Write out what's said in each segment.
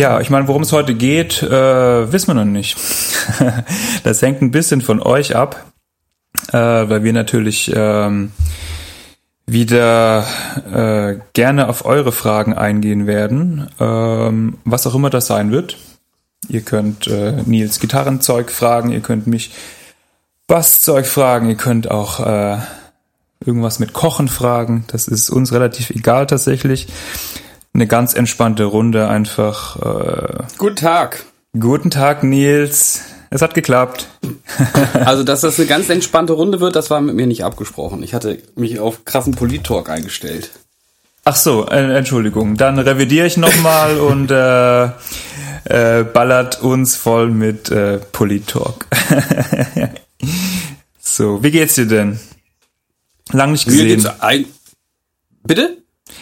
Ja, ich meine, worum es heute geht, äh, wissen wir noch nicht. das hängt ein bisschen von euch ab, äh, weil wir natürlich ähm, wieder äh, gerne auf eure Fragen eingehen werden, ähm, was auch immer das sein wird. Ihr könnt äh, Nils Gitarrenzeug fragen, ihr könnt mich Basszeug fragen, ihr könnt auch äh, irgendwas mit Kochen fragen. Das ist uns relativ egal tatsächlich eine ganz entspannte Runde einfach. Äh, Guten Tag. Guten Tag, Nils. Es hat geklappt. also, dass das eine ganz entspannte Runde wird, das war mit mir nicht abgesprochen. Ich hatte mich auf krassen Polit-Talk eingestellt. Ach so, äh, Entschuldigung. Dann revidiere ich nochmal und äh, äh, ballert uns voll mit äh, Polit-Talk. so, wie geht's dir denn? Lang nicht gesehen. Bitte?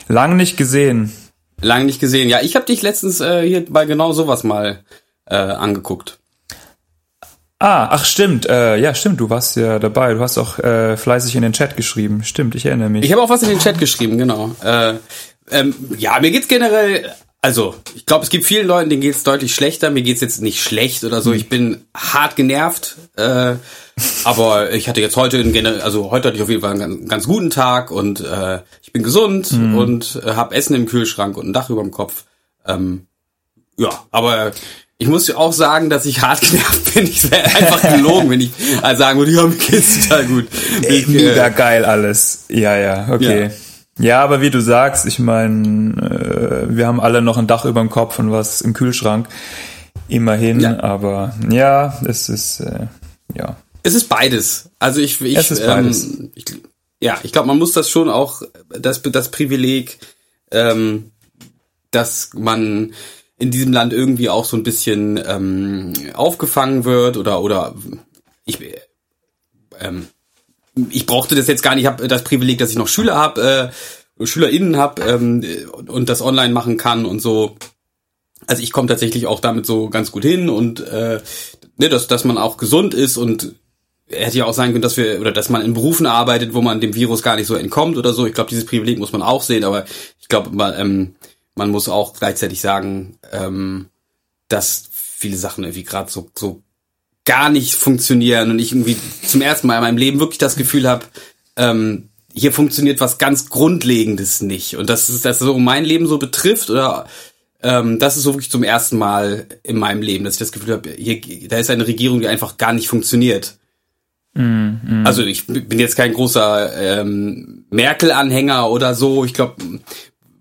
Lang nicht gesehen. Lange nicht gesehen. Ja, ich habe dich letztens äh, hier bei genau sowas mal äh, angeguckt. Ah, ach stimmt, äh, ja stimmt, du warst ja dabei. Du hast auch äh, fleißig in den Chat geschrieben. Stimmt, ich erinnere mich. Ich habe auch was in den Chat geschrieben, genau. Äh, ähm, ja, mir geht's generell, also ich glaube, es gibt vielen Leuten, denen geht's deutlich schlechter. Mir geht's jetzt nicht schlecht oder so. Hm. Ich bin hart genervt. Äh, aber ich hatte jetzt heute, also heute hatte ich auf jeden Fall einen ganz, ganz guten Tag und äh, ich bin gesund mhm. und äh, habe Essen im Kühlschrank und ein Dach über dem Kopf. Ähm, ja, aber ich muss auch sagen, dass ich hart genervt bin. Ich wäre einfach gelogen, wenn ich sagen würde, ja, mir geht's total gut. Ich, Mega äh, geil alles. Ja, ja, okay. Ja. Ja, aber wie du sagst, ich meine, äh, wir haben alle noch ein Dach über dem Kopf und was im Kühlschrank. Immerhin, ja. aber ja, es ist, äh, ja. Es ist beides. Also ich, ich, es ist beides. Ähm, ich ja, ich glaube, man muss das schon auch, das, das Privileg, ähm, dass man in diesem Land irgendwie auch so ein bisschen ähm, aufgefangen wird oder oder ich ähm, ich brauchte das jetzt gar nicht, ich habe das Privileg, dass ich noch Schüler habe, äh, SchülerInnen habe ähm, und das online machen kann und so. Also ich komme tatsächlich auch damit so ganz gut hin und äh, ne, dass, dass man auch gesund ist und hätte ja auch sein können, dass wir oder dass man in Berufen arbeitet, wo man dem Virus gar nicht so entkommt oder so. Ich glaube, dieses Privileg muss man auch sehen, aber ich glaube, man, ähm, man muss auch gleichzeitig sagen, ähm, dass viele Sachen irgendwie gerade so so gar nicht funktionieren und ich irgendwie zum ersten Mal in meinem Leben wirklich das Gefühl habe, ähm, hier funktioniert was ganz Grundlegendes nicht und das ist das so mein Leben so betrifft oder ähm, das ist so wirklich zum ersten Mal in meinem Leben, dass ich das Gefühl habe, hier da ist eine Regierung, die einfach gar nicht funktioniert. Mm, Also ich bin jetzt kein großer ähm, Merkel-Anhänger oder so. Ich glaube,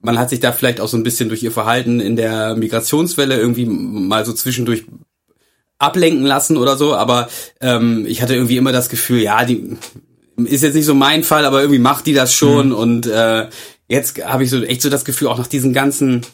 man hat sich da vielleicht auch so ein bisschen durch ihr Verhalten in der Migrationswelle irgendwie mal so zwischendurch ablenken lassen oder so. Aber ähm, ich hatte irgendwie immer das Gefühl, ja, die ist jetzt nicht so mein Fall, aber irgendwie macht die das schon. Mm. Und äh, jetzt habe ich so echt so das Gefühl, auch nach diesen ganzen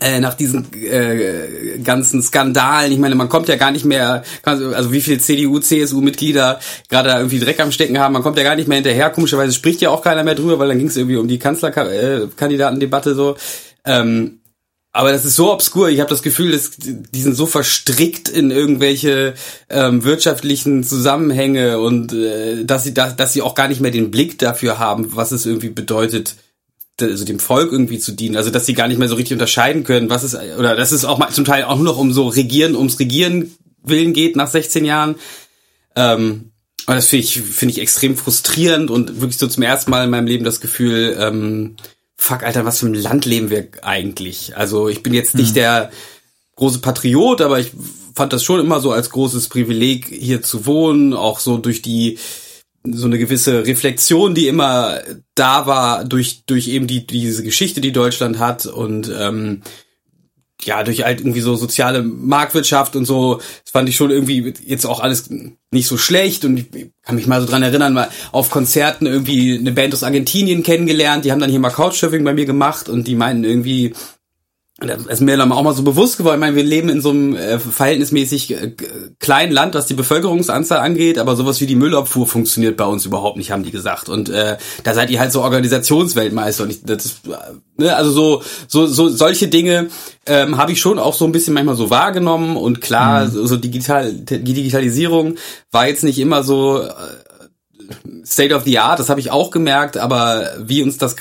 äh, nach diesen äh, ganzen Skandalen, ich meine, man kommt ja gar nicht mehr, also wie viele CDU, CSU-Mitglieder gerade da irgendwie Dreck am Stecken haben, man kommt ja gar nicht mehr hinterher. Komischerweise spricht ja auch keiner mehr drüber, weil dann ging es irgendwie um die Kanzlerkandidatendebatte so. Ähm, aber das ist so obskur. Ich habe das Gefühl, dass die sind so verstrickt in irgendwelche ähm, wirtschaftlichen Zusammenhänge und äh, dass sie da, dass sie auch gar nicht mehr den Blick dafür haben, was es irgendwie bedeutet, also dem Volk irgendwie zu dienen, also dass sie gar nicht mehr so richtig unterscheiden können, was ist oder dass es auch mal zum Teil auch nur noch um so Regieren, ums Regieren willen geht nach 16 Jahren. Ähm, aber das finde ich finde ich extrem frustrierend und wirklich so zum ersten Mal in meinem Leben das Gefühl, ähm, fuck Alter, was für ein Land leben wir eigentlich? Also ich bin jetzt nicht hm. der große Patriot, aber ich fand das schon immer so als großes Privileg hier zu wohnen, auch so durch die so eine gewisse Reflexion, die immer da war durch durch eben die diese Geschichte, die Deutschland hat und ähm, ja durch halt irgendwie so soziale Marktwirtschaft und so. Das fand ich schon irgendwie jetzt auch alles nicht so schlecht und ich kann mich mal so dran erinnern, mal auf Konzerten irgendwie eine Band aus Argentinien kennengelernt. Die haben dann hier mal Couchsurfing bei mir gemacht und die meinten irgendwie das ist mir dann auch mal so bewusst geworden. Ich meine, wir leben in so einem äh, verhältnismäßig äh, kleinen Land, was die Bevölkerungsanzahl angeht, aber sowas wie die Müllabfuhr funktioniert bei uns überhaupt nicht, haben die gesagt. Und äh, da seid ihr halt so Organisationsweltmeister. Und ich, das ist, äh, ne, also so, so, so solche Dinge ähm, habe ich schon auch so ein bisschen manchmal so wahrgenommen. Und klar, mhm. so, so digital, die Digitalisierung war jetzt nicht immer so. Äh, State of the Art, das habe ich auch gemerkt, aber wie uns das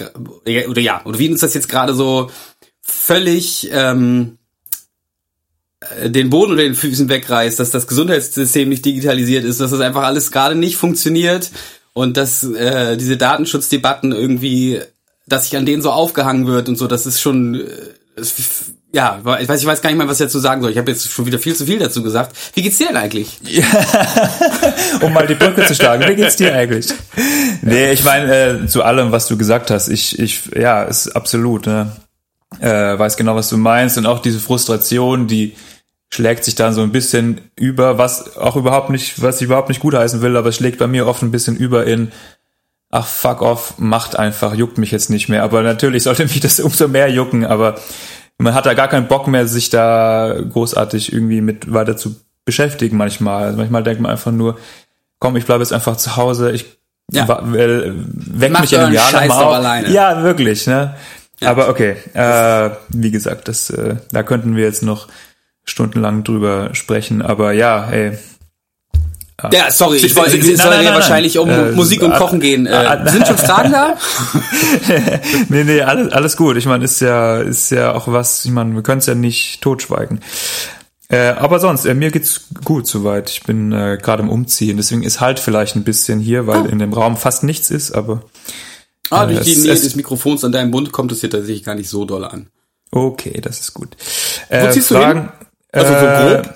oder ja, oder wie uns das jetzt gerade so völlig ähm, äh, den Boden unter den Füßen wegreißt, dass das Gesundheitssystem nicht digitalisiert ist, dass das einfach alles gerade nicht funktioniert und dass äh, diese Datenschutzdebatten irgendwie, dass sich an denen so aufgehangen wird und so, das ist schon äh, ja, ich weiß, ich weiß gar nicht mal, was ich dazu sagen soll. Ich habe jetzt schon wieder viel zu viel dazu gesagt. Wie geht's dir denn eigentlich? Ja, um mal die Brücke zu schlagen, wie geht's dir eigentlich? Nee, ich meine, äh, zu allem, was du gesagt hast, ich, ich, ja, ist absolut, ne? Äh, weiß genau, was du meinst und auch diese Frustration, die schlägt sich dann so ein bisschen über, was auch überhaupt nicht, was ich überhaupt nicht gutheißen will, aber es schlägt bei mir oft ein bisschen über in, ach fuck off, macht einfach, juckt mich jetzt nicht mehr. Aber natürlich sollte mich das umso mehr jucken, aber man hat da gar keinen Bock mehr, sich da großartig irgendwie mit weiter zu beschäftigen manchmal. Also manchmal denkt man einfach nur, komm, ich bleibe jetzt einfach zu Hause, ich ja. äh, weck mich in einem Jahr nochmal auf. Alleine. Ja, wirklich, ne? Ja. Aber okay, äh, wie gesagt, das, äh, da könnten wir jetzt noch stundenlang drüber sprechen, aber ja, ey, ja, sorry, ich wollte, es soll ja wahrscheinlich um äh, Musik und äh, Kochen gehen. Äh, äh, sind schon Fragen da? nee, nee, alles, alles gut. Ich meine, ist ja, ist ja auch was, ich meine, wir können es ja nicht totschweigen. Äh, aber sonst, äh, mir geht's gut soweit. Ich bin äh, gerade im Umziehen, deswegen ist halt vielleicht ein bisschen hier, weil oh. in dem Raum fast nichts ist, aber. Ah, durch die Nähe des Mikrofons an deinem Mund kommt es hier tatsächlich gar nicht so doll an. Okay, das ist gut. Wo ziehst Fragen, du hin? Also so grob?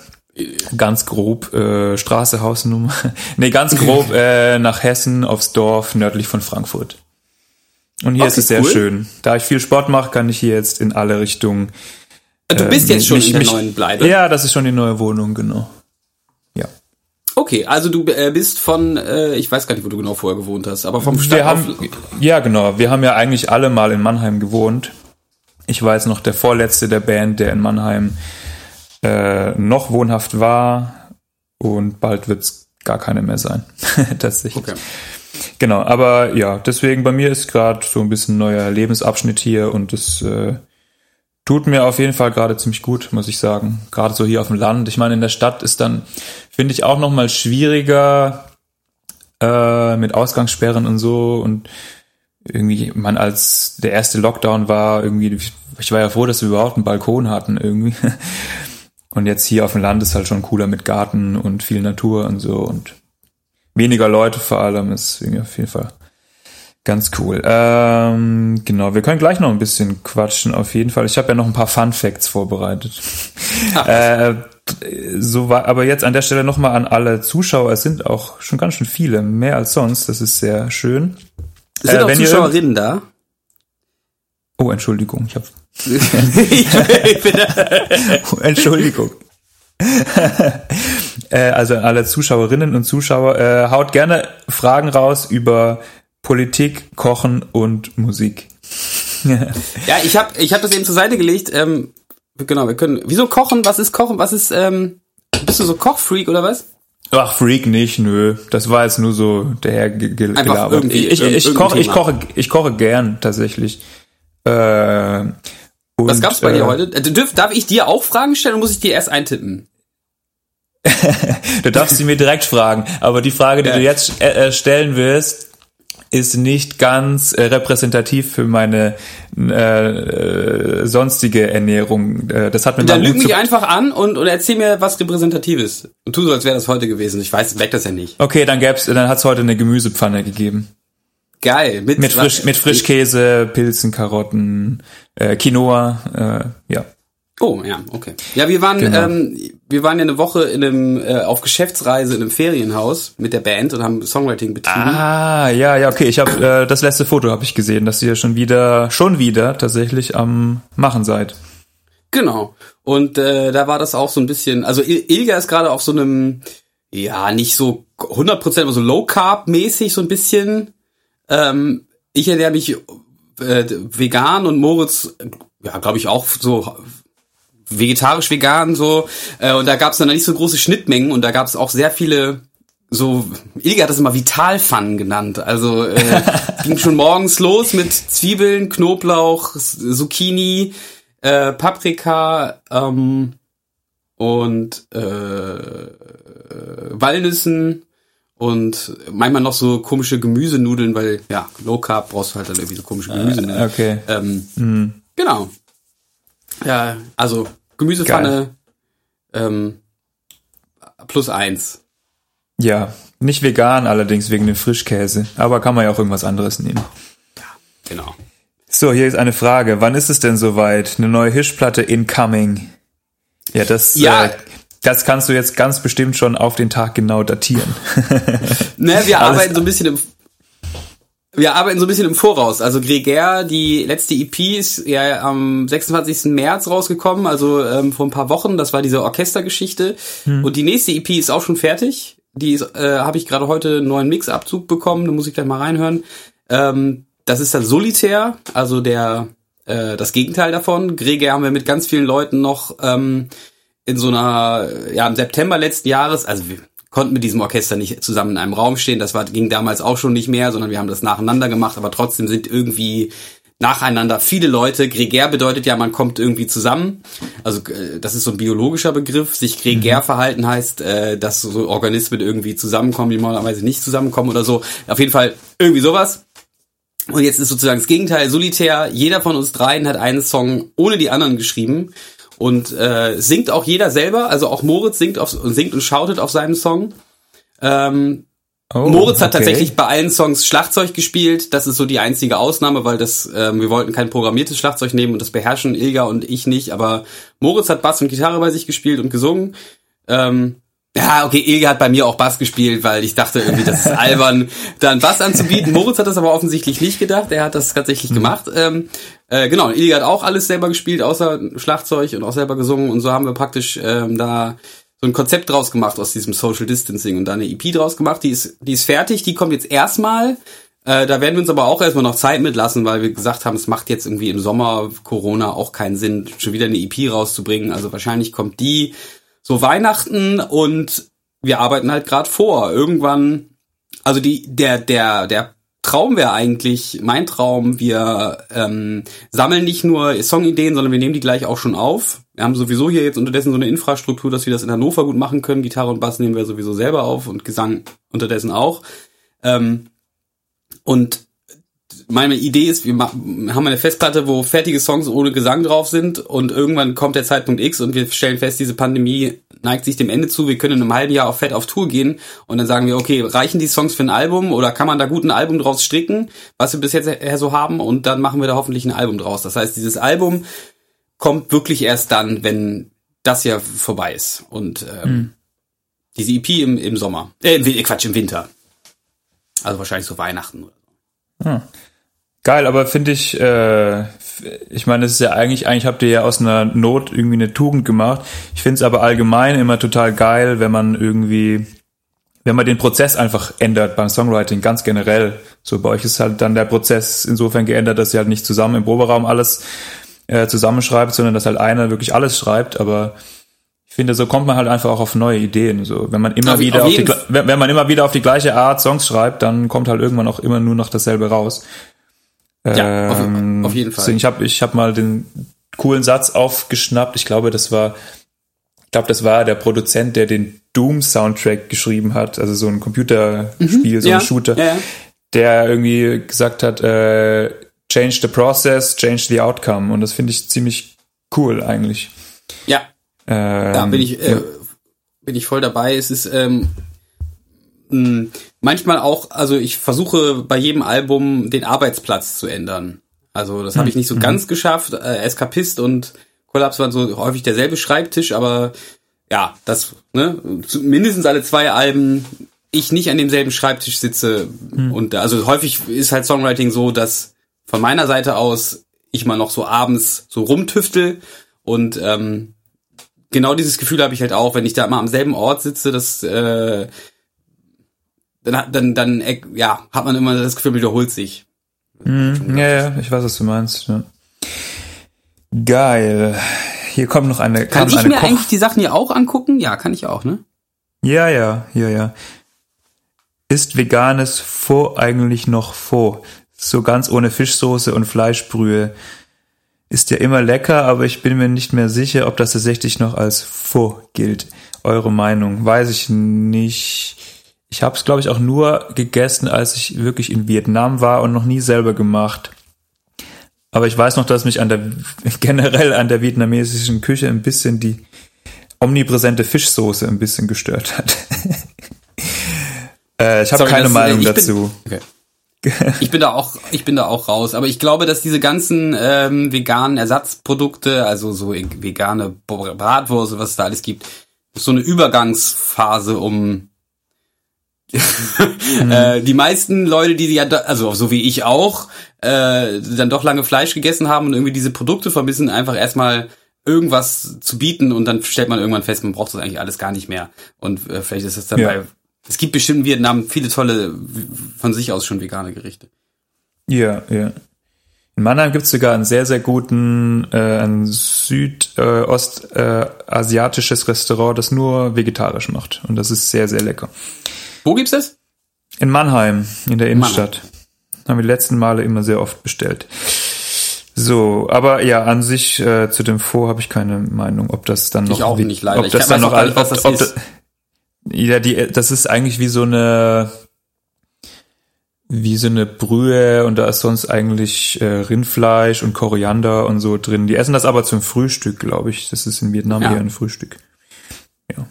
ganz grob äh, Straße, Hausnummer. nee, ganz grob äh, nach Hessen aufs Dorf nördlich von Frankfurt. Und hier okay, ist es sehr cool. schön. Da ich viel Sport mache, kann ich hier jetzt in alle Richtungen. Du bist äh, jetzt schon mich, in der mich, neuen Bleibe. Ja, das ist schon die neue Wohnung, genau. Okay, also du äh, bist von, äh, ich weiß gar nicht, wo du genau vorher gewohnt hast, aber vom Stadt wir haben, Ja, genau. Wir haben ja eigentlich alle mal in Mannheim gewohnt. Ich war jetzt noch der Vorletzte der Band, der in Mannheim äh, noch wohnhaft war und bald wird es gar keine mehr sein. Tatsächlich. Okay. Genau, aber ja, deswegen bei mir ist gerade so ein bisschen neuer Lebensabschnitt hier und das äh, tut mir auf jeden Fall gerade ziemlich gut, muss ich sagen. Gerade so hier auf dem Land. Ich meine, in der Stadt ist dann, finde ich, auch nochmal schwieriger äh, mit Ausgangssperren und so und irgendwie, man als der erste Lockdown war, irgendwie, ich war ja froh, dass wir überhaupt einen Balkon hatten irgendwie. Und jetzt hier auf dem Land ist halt schon cooler mit Garten und viel Natur und so und weniger Leute vor allem ist irgendwie auf jeden Fall ganz cool. Ähm, genau, wir können gleich noch ein bisschen quatschen auf jeden Fall. Ich habe ja noch ein paar Fun Facts vorbereitet. äh, so war, aber jetzt an der Stelle nochmal an alle Zuschauer. Es sind auch schon ganz schön viele, mehr als sonst. Das ist sehr schön. Sind äh, auch Zuschauerinnen da? Oh, Entschuldigung, ich habe. Entschuldigung. äh, also alle Zuschauerinnen und Zuschauer, äh, haut gerne Fragen raus über Politik, Kochen und Musik. ja, ich habe ich hab das eben zur Seite gelegt. Ähm, genau, wir können. Wieso kochen? Was ist kochen? Was ist? Ähm, bist du so Kochfreak oder was? Ach, Freak nicht, nö. Das war jetzt nur so der gelabert. Ich, ich, ich, koche, ich koche, ich koche gern tatsächlich. Äh, und, Was gab's bei äh, dir heute? Äh, dürf, darf ich dir auch Fragen stellen oder muss ich dir erst eintippen? du darfst sie mir direkt fragen, aber die Frage, die ja. du jetzt äh, äh, stellen wirst, ist nicht ganz äh, repräsentativ für meine äh, sonstige Ernährung. Äh, das hat mir Dann lüg mich einfach an und, und erzähl mir was Repräsentatives. Und tu so, als wäre das heute gewesen. Ich weiß, weg das ja nicht. Okay, dann gäb's, dann hat's heute eine Gemüsepfanne gegeben. Geil. Mit, mit, Frisch, mit Frischkäse, Pilzen, Karotten, äh, Quinoa, äh, ja. Oh, ja, okay. Ja, wir waren, genau. ähm, wir waren ja eine Woche in einem, äh, auf Geschäftsreise in einem Ferienhaus mit der Band und haben Songwriting betrieben. Ah, ja, ja, okay. Ich habe äh, das letzte Foto habe ich gesehen, dass ihr schon wieder, schon wieder tatsächlich am Machen seid. Genau. Und äh, da war das auch so ein bisschen, also Ilga ist gerade auf so einem, ja, nicht so 100%, aber so Low Carb mäßig so ein bisschen ähm, ich ernähre mich äh, vegan und Moritz, ja, glaube ich auch so vegetarisch vegan so. Äh, und da gab es dann nicht so große Schnittmengen und da gab es auch sehr viele so, Ilga hat das immer Vitalpfannen genannt. Also äh, ging schon morgens los mit Zwiebeln, Knoblauch, Zucchini, äh, Paprika ähm, und äh, Walnüssen und manchmal noch so komische Gemüsenudeln, weil ja, Low Carb brauchst du halt dann irgendwie so komische Gemüsenudeln. Äh, okay. Ähm, mhm. Genau. Ja, also Gemüsepfanne ähm, plus eins. Ja, nicht vegan allerdings wegen dem Frischkäse, aber kann man ja auch irgendwas anderes nehmen. Ja, genau. So, hier ist eine Frage. Wann ist es denn soweit? Eine neue Hirschplatte incoming. Ja, das, ja. Äh, das kannst du jetzt ganz bestimmt schon auf den Tag genau datieren. ne, wir arbeiten so ein bisschen im wir arbeiten so ein bisschen im Voraus. Also Gregär, die letzte EP ist ja am 26. März rausgekommen, also ähm, vor ein paar Wochen. Das war diese Orchestergeschichte. Hm. Und die nächste EP ist auch schon fertig. Die äh, habe ich gerade heute einen neuen Mixabzug bekommen. Da muss ich gleich mal reinhören. Ähm, das ist dann Solitär, also der äh, das Gegenteil davon. Gregär haben wir mit ganz vielen Leuten noch ähm, in so einer, ja, im September letzten Jahres, also wir konnten mit diesem Orchester nicht zusammen in einem Raum stehen. Das war, ging damals auch schon nicht mehr, sondern wir haben das nacheinander gemacht, aber trotzdem sind irgendwie nacheinander viele Leute. Gregär bedeutet ja, man kommt irgendwie zusammen. Also äh, das ist so ein biologischer Begriff. Sich gregär mhm. verhalten heißt, äh, dass so Organismen irgendwie zusammenkommen, die normalerweise nicht zusammenkommen oder so. Auf jeden Fall irgendwie sowas. Und jetzt ist sozusagen das Gegenteil, solitär. Jeder von uns dreien hat einen Song ohne die anderen geschrieben. Und äh, singt auch jeder selber, also auch Moritz singt, auf, singt und schautet auf seinem Song. Ähm, oh, Moritz hat okay. tatsächlich bei allen Songs Schlagzeug gespielt. Das ist so die einzige Ausnahme, weil das ähm, wir wollten kein programmiertes Schlagzeug nehmen und das beherrschen Ilga und ich nicht. Aber Moritz hat Bass und Gitarre bei sich gespielt und gesungen. Ähm, ja, okay, Ilge hat bei mir auch Bass gespielt, weil ich dachte irgendwie, das ist albern, da einen Bass anzubieten. Moritz hat das aber offensichtlich nicht gedacht. Er hat das tatsächlich mhm. gemacht. Ähm, äh, genau, Ilge hat auch alles selber gespielt, außer Schlagzeug und auch selber gesungen. Und so haben wir praktisch ähm, da so ein Konzept draus gemacht aus diesem Social Distancing und da eine EP draus gemacht. Die ist, die ist fertig, die kommt jetzt erstmal. Äh, da werden wir uns aber auch erstmal noch Zeit mitlassen, weil wir gesagt haben, es macht jetzt irgendwie im Sommer Corona auch keinen Sinn, schon wieder eine EP rauszubringen. Also wahrscheinlich kommt die so Weihnachten und wir arbeiten halt gerade vor. Irgendwann, also die, der, der, der Traum wäre eigentlich, mein Traum, wir ähm, sammeln nicht nur Songideen, sondern wir nehmen die gleich auch schon auf. Wir haben sowieso hier jetzt unterdessen so eine Infrastruktur, dass wir das in Hannover gut machen können. Gitarre und Bass nehmen wir sowieso selber auf und Gesang unterdessen auch. Ähm, und meine Idee ist, wir haben eine Festplatte, wo fertige Songs ohne Gesang drauf sind und irgendwann kommt der Zeitpunkt X und wir stellen fest, diese Pandemie neigt sich dem Ende zu, wir können in einem halben Jahr auf Fett auf Tour gehen und dann sagen wir, okay, reichen die Songs für ein Album oder kann man da gut ein Album draus stricken, was wir bis jetzt so haben und dann machen wir da hoffentlich ein Album draus. Das heißt, dieses Album kommt wirklich erst dann, wenn das Jahr vorbei ist und ähm, mhm. diese EP im, im Sommer, äh, Quatsch, im Winter. Also wahrscheinlich so Weihnachten oder so. Hm. Geil, aber finde ich, äh, ich meine, es ist ja eigentlich, eigentlich habt ihr ja aus einer Not irgendwie eine Tugend gemacht. Ich finde es aber allgemein immer total geil, wenn man irgendwie, wenn man den Prozess einfach ändert beim Songwriting, ganz generell. So bei euch ist halt dann der Prozess insofern geändert, dass ihr halt nicht zusammen im Proberaum alles äh, zusammenschreibt, sondern dass halt einer wirklich alles schreibt, aber ich finde, so kommt man halt einfach auch auf neue Ideen. So, wenn man immer auf, wieder auf, auf die, wenn man immer wieder auf die gleiche Art Songs schreibt, dann kommt halt irgendwann auch immer nur noch dasselbe raus. Ja, auf, ähm, auf jeden Fall. Ich habe ich hab mal den coolen Satz aufgeschnappt. Ich glaube, das war, ich glaube, das war der Produzent, der den Doom-Soundtrack geschrieben hat, also so ein Computerspiel, mhm, so ja, ein Shooter, ja, ja. der irgendwie gesagt hat, äh, change the process, change the outcome. Und das finde ich ziemlich cool eigentlich. Ja. Ähm, ja, bin ich, äh, bin ich voll dabei. Es ist ähm, mh, manchmal auch, also ich versuche bei jedem Album den Arbeitsplatz zu ändern. Also das habe ich nicht so mhm. ganz geschafft. Äh, Eskapist und Kollaps waren so häufig derselbe Schreibtisch, aber ja, das, ne, mindestens alle zwei Alben ich nicht an demselben Schreibtisch sitze mhm. und also häufig ist halt Songwriting so, dass von meiner Seite aus ich mal noch so abends so rumtüftel und ähm, genau dieses Gefühl habe ich halt auch, wenn ich da immer am selben Ort sitze, dass äh, dann, dann, dann, ja, hat man immer das Gefühl, wiederholt sich. Mhm, ja, ja, ich weiß, was du meinst. Ja. Geil. Hier kommt noch eine. Kann ich eine mir Koch eigentlich die Sachen hier auch angucken? Ja, kann ich auch, ne? Ja, ja, ja, ja. Ist veganes Pho eigentlich noch Pho? So ganz ohne Fischsoße und Fleischbrühe. Ist ja immer lecker, aber ich bin mir nicht mehr sicher, ob das tatsächlich noch als Pho gilt. Eure Meinung? Weiß ich nicht. Ich habe es, glaube ich, auch nur gegessen, als ich wirklich in Vietnam war und noch nie selber gemacht. Aber ich weiß noch, dass mich an der generell an der vietnamesischen Küche ein bisschen die omnipräsente Fischsoße ein bisschen gestört hat. äh, ich habe keine das, Meinung dazu. Bin, okay. ich bin da auch, ich bin da auch raus. Aber ich glaube, dass diese ganzen ähm, veganen Ersatzprodukte, also so vegane Bratwurst, was es da alles gibt, so eine Übergangsphase, um mhm. äh, die meisten Leute, die ja, also so wie ich auch, äh, dann doch lange Fleisch gegessen haben und irgendwie diese Produkte vermissen, einfach erstmal irgendwas zu bieten und dann stellt man irgendwann fest, man braucht das eigentlich alles gar nicht mehr. Und äh, vielleicht ist es dann ja. es gibt bestimmt in Vietnam viele tolle, von sich aus schon vegane Gerichte. Ja, ja. In Mannheim gibt's sogar einen sehr, sehr guten, äh, ein südostasiatisches äh, Restaurant, das nur vegetarisch macht. Und das ist sehr, sehr lecker. Wo gibt's das? In Mannheim, in der Innenstadt. Mannheim. Haben wir die letzten Male immer sehr oft bestellt. So, aber ja, an sich äh, zu dem Vor habe ich keine Meinung, ob das dann noch ich auch nicht leider. Ob das ich dann noch nicht, was das ob, ist. ja, die das ist eigentlich wie so eine wie so eine Brühe und da ist sonst eigentlich äh, Rindfleisch und Koriander und so drin. Die essen das aber zum Frühstück, glaube ich. Das ist in Vietnam ja. eher ein Frühstück. Ja.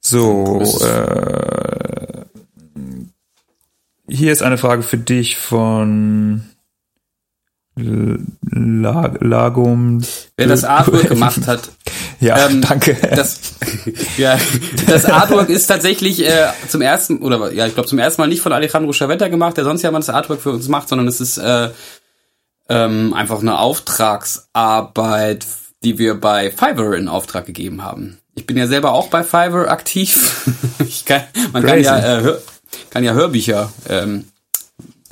So, äh, hier ist eine Frage für dich von Lagum. Wer das Artwork gemacht hat. Ja, ähm, danke. Das, ja, das Artwork ist tatsächlich äh, zum ersten, oder ja, ich glaube zum ersten Mal nicht von Alejandro Chavetta gemacht, der sonst ja mal das Artwork für uns macht, sondern es ist äh, ähm, einfach eine Auftragsarbeit, die wir bei Fiverr in Auftrag gegeben haben. Ich bin ja selber auch bei Fiverr aktiv. ich kann, man Crazy. kann ja, äh, kann ja Hörbücher ähm,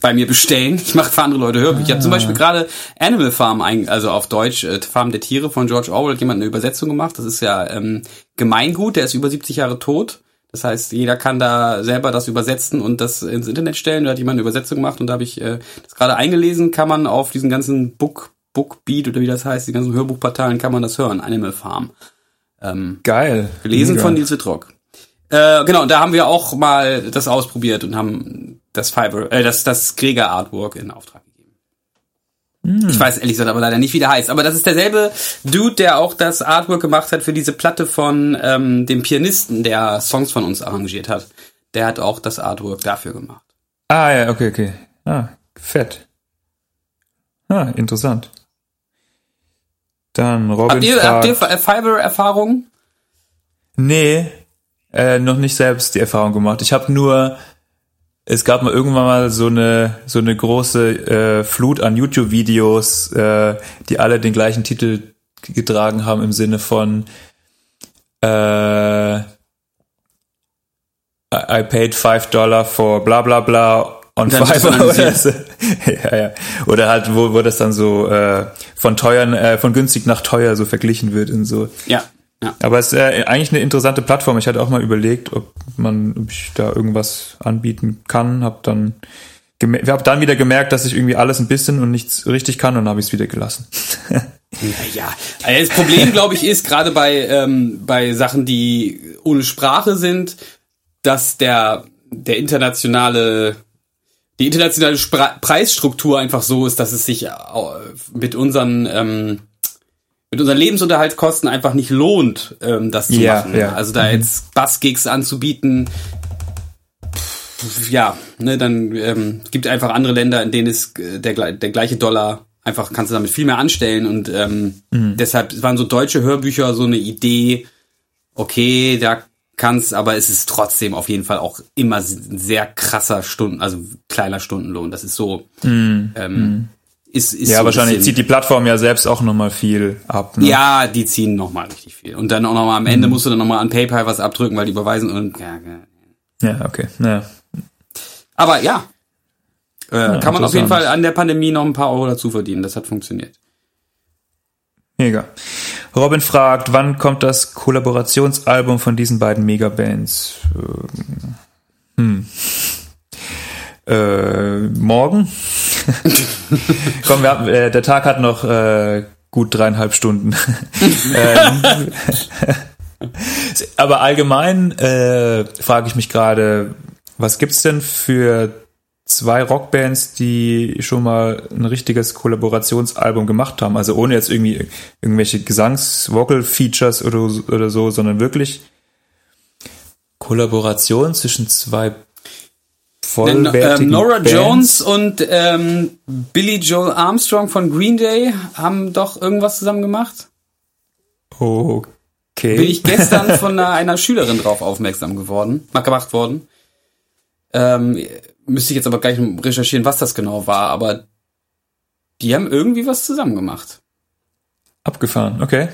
bei mir bestellen. Ich mache für andere Leute Hörbücher. Ah. Ich habe zum Beispiel gerade Animal Farm, also auf Deutsch, äh, Farm der Tiere von George Orwell, hat jemand eine Übersetzung gemacht. Das ist ja ähm, Gemeingut, der ist über 70 Jahre tot. Das heißt, jeder kann da selber das übersetzen und das ins Internet stellen. Da hat jemand eine Übersetzung gemacht und da habe ich äh, das gerade eingelesen, kann man auf diesen ganzen Book, Bookbeat oder wie das heißt, die ganzen Hörbuchportalen kann man das hören. Animal Farm. Ähm, Geil. Gelesen Mega. von Nils Wittrock. Äh, genau, da haben wir auch mal das ausprobiert und haben das Fiverr, äh, das, das Gregor Artwork in Auftrag gegeben. Hm. Ich weiß ehrlich gesagt aber leider nicht, wie der heißt. Aber das ist derselbe Dude, der auch das Artwork gemacht hat für diese Platte von ähm, dem Pianisten, der Songs von uns arrangiert hat. Der hat auch das Artwork dafür gemacht. Ah ja, okay, okay. Ah, fett. Ah, interessant. Dann Robin Habt ihr, fragt, habt ihr Fiverr-Erfahrungen? Nee, äh, noch nicht selbst die Erfahrung gemacht. Ich habe nur, es gab mal irgendwann mal so eine so eine große äh, Flut an YouTube-Videos, äh, die alle den gleichen Titel getragen haben im Sinne von äh, I paid five Dollar for bla bla bla on Fiverr oder so. ja, ja. Oder halt, wo, wo das dann so äh, von teuern, äh, von günstig nach teuer so verglichen wird und so. Ja. Ja. Aber es ist äh, eigentlich eine interessante Plattform. Ich hatte auch mal überlegt, ob man, ob ich da irgendwas anbieten kann. Hab dann, wir hab dann wieder gemerkt, dass ich irgendwie alles ein bisschen und nichts richtig kann und habe ich es wieder gelassen. Naja, also das Problem, glaube ich, ist gerade bei ähm, bei Sachen, die ohne Sprache sind, dass der der internationale die internationale Spra Preisstruktur einfach so ist, dass es sich mit unseren ähm, mit unseren Lebensunterhaltskosten einfach nicht lohnt, ähm, das zu ja, machen. Ja. Also da mhm. jetzt Bassgigs anzubieten, pff, ja, ne, dann ähm, gibt einfach andere Länder, in denen ist äh, der, der gleiche Dollar einfach kannst du damit viel mehr anstellen und ähm, mhm. deshalb waren so deutsche Hörbücher so eine Idee. Okay, da kannst, aber es ist trotzdem auf jeden Fall auch immer ein sehr krasser Stunden, also kleiner Stundenlohn. Das ist so. Mhm. Ähm, mhm ist, ist ja, so wahrscheinlich zieht die Plattform ja selbst auch nochmal viel ab. Ne? Ja, die ziehen nochmal richtig viel. Und dann auch nochmal am Ende mhm. musst du dann nochmal an PayPal was abdrücken, weil die überweisen und ja, ja. ja okay. Ja. Aber ja, äh, ja kann man auf jeden Fall an der Pandemie noch ein paar Euro dazu verdienen. Das hat funktioniert. Mega. Robin fragt, wann kommt das Kollaborationsalbum von diesen beiden Megabands? Ähm, hm. Äh, morgen? Komm, wir haben, äh, der Tag hat noch äh, gut dreieinhalb Stunden. ähm, aber allgemein äh, frage ich mich gerade, Was gibt's denn für zwei Rockbands, die schon mal ein richtiges Kollaborationsalbum gemacht haben? Also ohne jetzt irgendwie irgendwelche Gesangs-Vocal-Features oder, oder so, sondern wirklich Kollaboration zwischen zwei vollwertigen ähm, Nora Bands. Jones und ähm, Billy Joel Armstrong von Green Day haben doch irgendwas zusammen gemacht. Okay. Bin ich gestern von einer, einer Schülerin drauf aufmerksam geworden, gemacht worden. Ähm, müsste ich jetzt aber gleich recherchieren, was das genau war, aber die haben irgendwie was zusammen gemacht. Abgefahren, okay.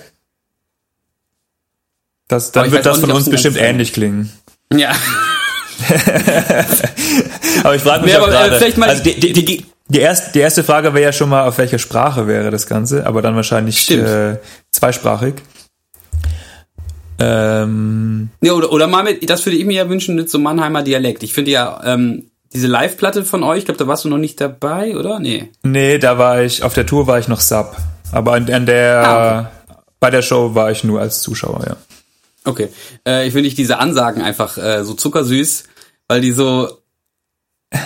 Das, dann wird das von uns bestimmt ähnlich klingen. Ja. aber ich frage mich nee, auch äh, gerade, also die, die, die, die, erste, die erste Frage wäre ja schon mal, auf welcher Sprache wäre das Ganze, aber dann wahrscheinlich äh, zweisprachig. Ähm, ja, oder, oder mal mit, das würde ich mir ja wünschen, mit so Mannheimer Dialekt. Ich finde ja, ähm, diese Live-Platte von euch, ich glaube, da warst du noch nicht dabei, oder? Nee. Nee, da war ich, auf der Tour war ich noch Sub. Aber an, an der, ah, okay. bei der Show war ich nur als Zuschauer, ja. Okay. Äh, ich finde ich diese Ansagen einfach äh, so zuckersüß, weil die so,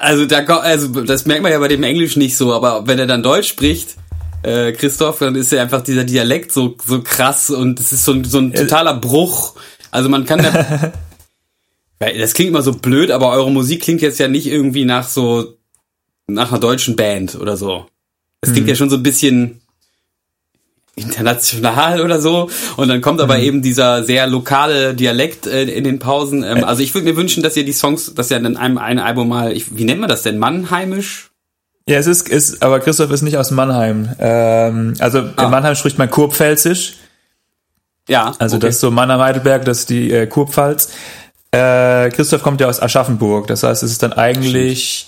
also da, also das merkt man ja bei dem Englisch nicht so, aber wenn er dann Deutsch spricht, äh, Christoph, dann ist ja einfach dieser Dialekt so so krass und es ist so ein, so ein totaler Bruch. Also man kann da, das klingt immer so blöd, aber eure Musik klingt jetzt ja nicht irgendwie nach so nach einer deutschen Band oder so. Es klingt hm. ja schon so ein bisschen international oder so. Und dann kommt aber mhm. eben dieser sehr lokale Dialekt äh, in den Pausen. Ähm, also ich würde mir wünschen, dass ihr die Songs, dass ihr in einem, einem Album mal, ich, wie nennt man das denn, Mannheimisch? Ja, es ist, ist, aber Christoph ist nicht aus Mannheim. Ähm, also ah. in Mannheim spricht man Kurpfälzisch. Ja. Also okay. das ist so Mannheim-Heidelberg, das ist die äh, Kurpfalz. Äh, Christoph kommt ja aus Aschaffenburg. Das heißt, es ist dann eigentlich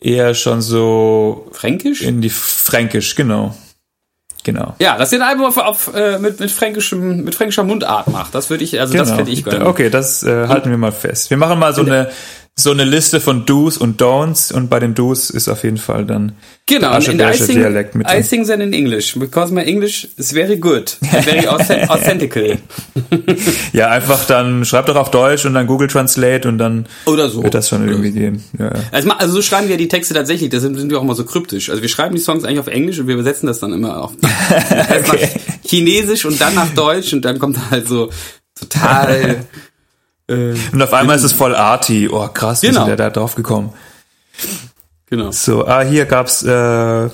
eher schon so Fränkisch? In die Fränkisch, genau. Genau. Ja, dass ihr ein Album auf, auf, äh, mit, mit, fränkischem, mit fränkischer Mundart macht. Das würde ich, also genau. das finde ich geil. Okay, das äh, halten wir mal fest. Wir machen mal so eine so eine Liste von Do's und Don'ts und bei den Do's ist auf jeden Fall dann genau, der in der I sing, Dialekt mit. I sing then in English because my English is very good, very authentical. ja, einfach dann schreibt doch auf Deutsch und dann Google Translate und dann oder so wird das schon irgendwie gehen. Ja. Also, also so schreiben wir die Texte tatsächlich. Deshalb sind wir auch immer so kryptisch. Also wir schreiben die Songs eigentlich auf Englisch und wir übersetzen das dann immer auf okay. Chinesisch und dann nach Deutsch und dann kommt halt so total äh, und auf einmal ist es voll arty. Oh, krass, wie genau. sind der da drauf gekommen? Genau. So, ah, hier gab's äh,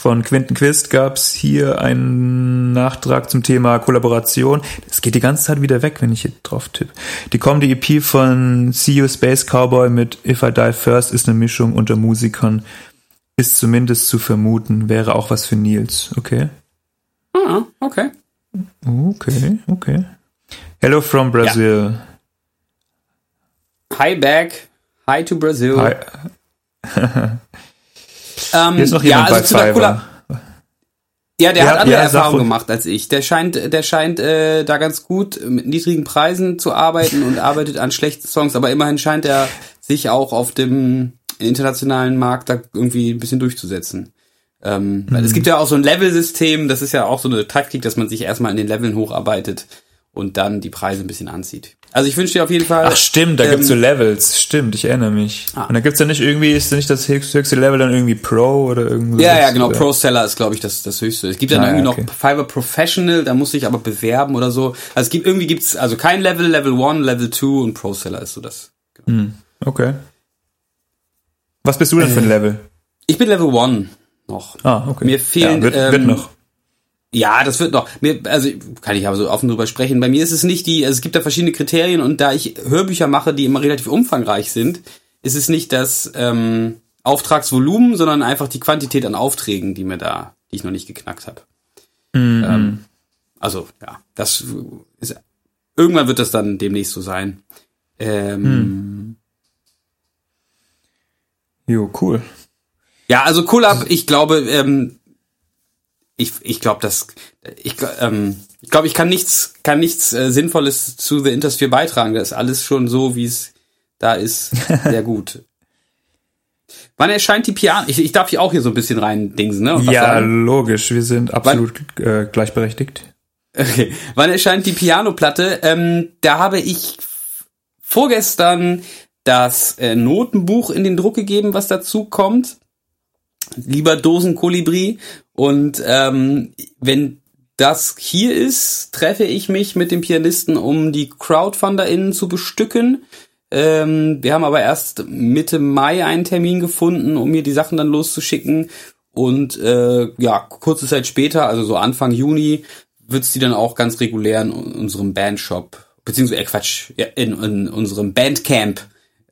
von Quinten Quist gab's hier einen Nachtrag zum Thema Kollaboration. Das geht die ganze Zeit wieder weg, wenn ich hier drauf tippe. Die kommende EP von See You Space Cowboy mit If I Die First ist eine Mischung unter Musikern. Ist zumindest zu vermuten, wäre auch was für Nils, okay? Ah, okay. Okay, okay. Hello from Brazil. Ja. Hi back. Hi to Brazil. Hi. ähm, Hier ist noch jemand ja, also bei Fiverr. Ja, der ja, hat andere ja, Erfahrungen gemacht als ich. Der scheint, der scheint äh, da ganz gut mit niedrigen Preisen zu arbeiten und arbeitet an schlechten Songs, aber immerhin scheint er sich auch auf dem internationalen Markt da irgendwie ein bisschen durchzusetzen. Ähm, mhm. Es gibt ja auch so ein Level-System, das ist ja auch so eine Taktik, dass man sich erstmal in den Leveln hocharbeittet und dann die Preise ein bisschen anzieht. Also ich wünsche dir auf jeden Fall. Ach stimmt, da ähm, gibt's so Levels. Stimmt, ich erinnere mich. Ah. Und da gibt's ja nicht irgendwie, ist nicht das höchste Level dann irgendwie Pro oder irgendwie. Ja, ja, genau. Oder? Pro Seller ist, glaube ich, das, das höchste. Es gibt dann ah, irgendwie okay. noch Fiverr Professional, da muss ich aber bewerben oder so. Also es gibt irgendwie gibt's also kein Level, Level 1, Level 2 und Pro Seller ist so das. Genau. Hm, okay. Was bist du denn für ein äh, Level? Ich bin Level 1 noch. Ah, okay. Mir fehlen ja, wird, ähm, wird noch. Ja, das wird noch. Mir, also kann ich aber so offen drüber sprechen. Bei mir ist es nicht die, also es gibt da verschiedene Kriterien und da ich Hörbücher mache, die immer relativ umfangreich sind, ist es nicht das ähm, Auftragsvolumen, sondern einfach die Quantität an Aufträgen, die mir da, die ich noch nicht geknackt habe. Mhm. Ähm, also ja, das ist irgendwann wird das dann demnächst so sein. Ähm, mhm. Jo, cool. Ja, also cool ab. Ich glaube, ähm, ich, ich glaube, das, ich, ähm, ich glaube, ich kann nichts, kann nichts äh, Sinnvolles zu The Intersphere beitragen. Das ist alles schon so, wie es da ist, sehr gut. Wann erscheint die Piano? Ich, ich darf hier auch hier so ein bisschen rein dingsen, ne? ja, sagen. logisch. Wir sind absolut Wann, äh, gleichberechtigt. Okay. Wann erscheint die Piano-Platte? Ähm, da habe ich vorgestern das äh, Notenbuch in den Druck gegeben, was dazu kommt. Lieber Dosenkolibri. Und ähm, wenn das hier ist, treffe ich mich mit dem Pianisten, um die CrowdfunderInnen zu bestücken. Ähm, wir haben aber erst Mitte Mai einen Termin gefunden, um mir die Sachen dann loszuschicken. Und äh, ja, kurze Zeit später, also so Anfang Juni, wird's die dann auch ganz regulär in unserem Bandshop, beziehungsweise äh, Quatsch, in, in unserem Bandcamp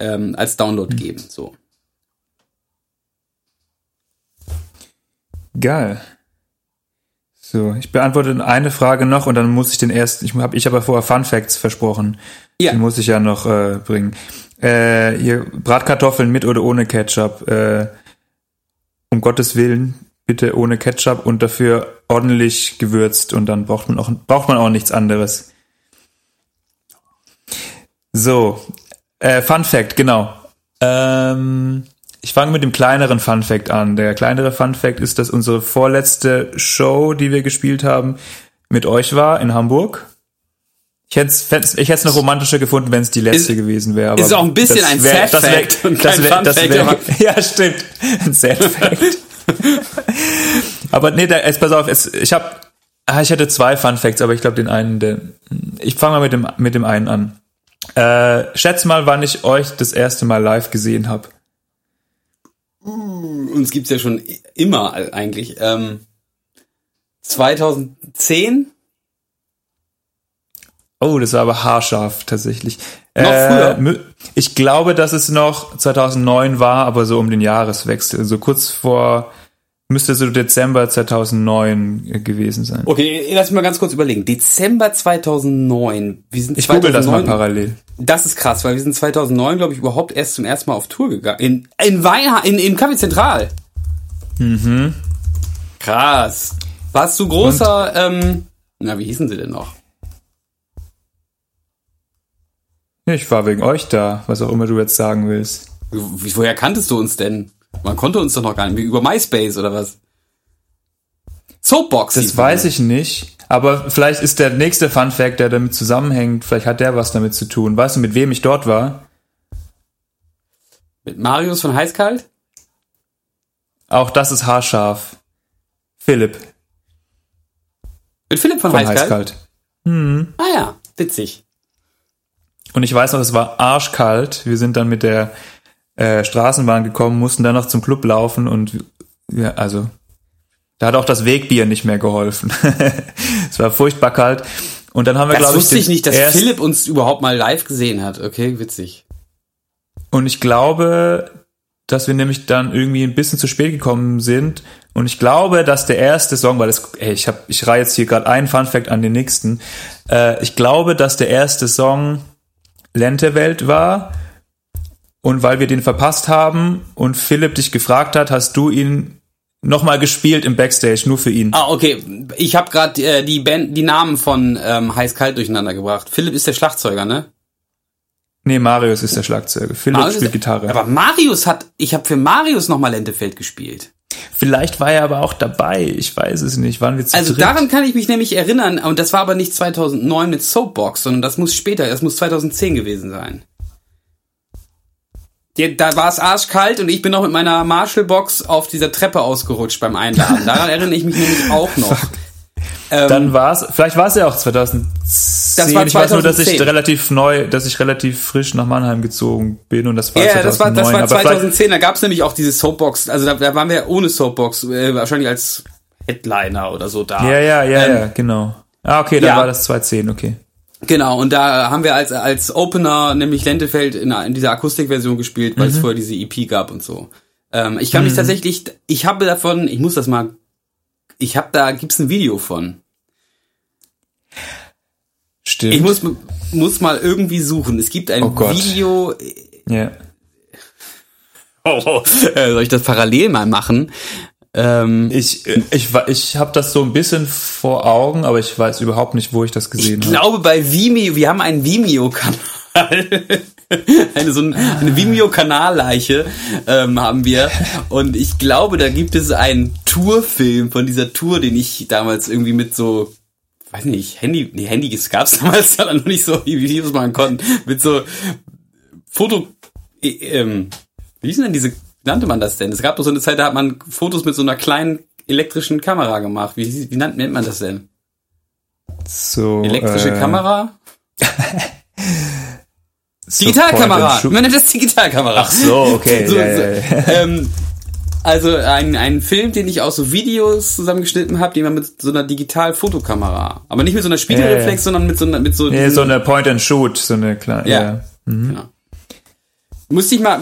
ähm, als Download mhm. geben. So. Geil. So, ich beantworte eine Frage noch und dann muss ich den ersten, ich habe ich aber vorher Fun Facts versprochen. Ja. Den muss ich ja noch äh, bringen. Äh, hier, Bratkartoffeln mit oder ohne Ketchup. Äh, um Gottes Willen, bitte ohne Ketchup und dafür ordentlich gewürzt und dann braucht man auch, braucht man auch nichts anderes. So, äh, Fun Fact, genau. Ähm, ich fange mit dem kleineren Fun Fact an. Der kleinere Fun Fact ist, dass unsere vorletzte Show, die wir gespielt haben, mit euch war in Hamburg. Ich hätte es ich hätte noch romantischer gefunden, wenn es die letzte ist, gewesen wäre. Ist auch ein bisschen ein wär, Sad Fact wär, und kein wär, Fun Fact. Wär, ja, stimmt. Ein Sad Fact. aber nee, da, jetzt pass auf, es, ich habe ah, ich hatte zwei Fun Facts, aber ich glaube den einen, der, ich fange mal mit dem mit dem einen an. Äh, schätz mal, wann ich euch das erste Mal live gesehen habe. Uh, uns gibt's ja schon immer eigentlich. Ähm, 2010? Oh, das war aber haarscharf tatsächlich. Noch äh, früher? Ich glaube, dass es noch 2009 war, aber so um den Jahreswechsel, so also kurz vor Müsste so Dezember 2009 gewesen sein. Okay, lass mich mal ganz kurz überlegen. Dezember 2009. Wir sind ich 2009, google das mal parallel. Das ist krass, weil wir sind 2009, glaube ich, überhaupt erst zum ersten Mal auf Tour gegangen. In, in Weihnachten, in, in Café Zentral. Mhm. Krass. Warst du großer, Und? ähm, na, wie hießen sie denn noch? Ich war wegen euch da, was auch immer du jetzt sagen willst. Woher kanntest du uns denn? Man konnte uns doch noch gar nicht. Über MySpace oder was? Soapbox. Das weiß ich nicht. Aber vielleicht ist der nächste Fun Fact, der damit zusammenhängt, vielleicht hat der was damit zu tun. Weißt du, mit wem ich dort war? Mit Marius von Heißkalt? Auch das ist haarscharf. Philipp. Mit Philipp von, von Heißkalt? Heißkalt. Hm. Ah ja, witzig. Und ich weiß noch, es war arschkalt. Wir sind dann mit der äh, Straßenbahn gekommen, mussten dann noch zum Club laufen und ja, also da hat auch das Wegbier nicht mehr geholfen. es war furchtbar kalt. Und dann haben wir, glaube ich. Das wusste ich nicht, dass Philipp uns überhaupt mal live gesehen hat. Okay, witzig. Und ich glaube, dass wir nämlich dann irgendwie ein bisschen zu spät gekommen sind. Und ich glaube, dass der erste Song, weil das, ey, ich hab, ich reihe jetzt hier gerade einen Fun Fact an den nächsten. Äh, ich glaube, dass der erste Song Lentewelt war und weil wir den verpasst haben und Philipp dich gefragt hat, hast du ihn nochmal gespielt im Backstage, nur für ihn. Ah, okay. Ich habe gerade äh, die Band, die Namen von ähm, Heiß Kalt durcheinander gebracht. Philipp ist der Schlagzeuger, ne? Nee, Marius ist der Schlagzeuger. Philipp Marius spielt Gitarre. Aber Marius hat, ich habe für Marius nochmal Lentefeld gespielt. Vielleicht war er aber auch dabei. Ich weiß es nicht. Waren wir zu Also dritt? daran kann ich mich nämlich erinnern. Und das war aber nicht 2009 mit Soapbox, sondern das muss später, das muss 2010 gewesen sein da war es arschkalt und ich bin noch mit meiner Marshall-Box auf dieser Treppe ausgerutscht beim Einladen. Daran erinnere ich mich nämlich auch noch. Ähm, Dann war es, vielleicht war es ja auch 2010. Das war 2010. Ich weiß nur, dass ich relativ neu, dass ich relativ frisch nach Mannheim gezogen bin und das war ja, 2009. das war, das war 2010, da gab es nämlich auch diese Soapbox, also da, da waren wir ohne Soapbox, äh, wahrscheinlich als Headliner oder so da. Ja, ja, ja, ähm, ja, genau. Ah, okay, dann ja. war das 2010, okay. Genau, und da haben wir als, als Opener nämlich Lentefeld in, in dieser Akustikversion gespielt, weil mhm. es vorher diese EP gab und so. Ähm, ich kann mhm. mich tatsächlich, ich habe davon, ich muss das mal, ich habe da, gibt's ein Video von. Stimmt. Ich muss, muss mal irgendwie suchen. Es gibt ein oh Video. Ja. Yeah. Oh, oh. Soll ich das parallel mal machen? Ähm, ich ich, ich habe das so ein bisschen vor Augen, aber ich weiß überhaupt nicht, wo ich das gesehen habe. Ich glaube bei Vimeo, wir haben einen Vimeo-Kanal. eine so eine Vimeo-Kanalleiche ähm, haben wir und ich glaube, da gibt es einen Tourfilm von dieser Tour, den ich damals irgendwie mit so weiß nicht, Handy, nee, Handy gab's damals ja noch nicht so, wie Videos machen konnten, mit so Foto, äh, ähm, wie hieß denn diese, nannte man das denn? Es gab doch so eine Zeit, da hat man Fotos mit so einer kleinen elektrischen Kamera gemacht. Wie, wie nennt, man das denn? So, Elektrische äh, Kamera? Digitalkamera! Man nennt das Digitalkamera. Ach so, okay. so, ja, ja, ja. Ähm, also ein, ein Film, den ich aus so Videos zusammengeschnitten habe, den man mit so einer Digital-Fotokamera, aber nicht mit so einer Spiegelreflex, sondern mit so einer mit so so eine Point and Shoot, so eine kleine. Ja. ja. Mhm. Genau. Musste ich mal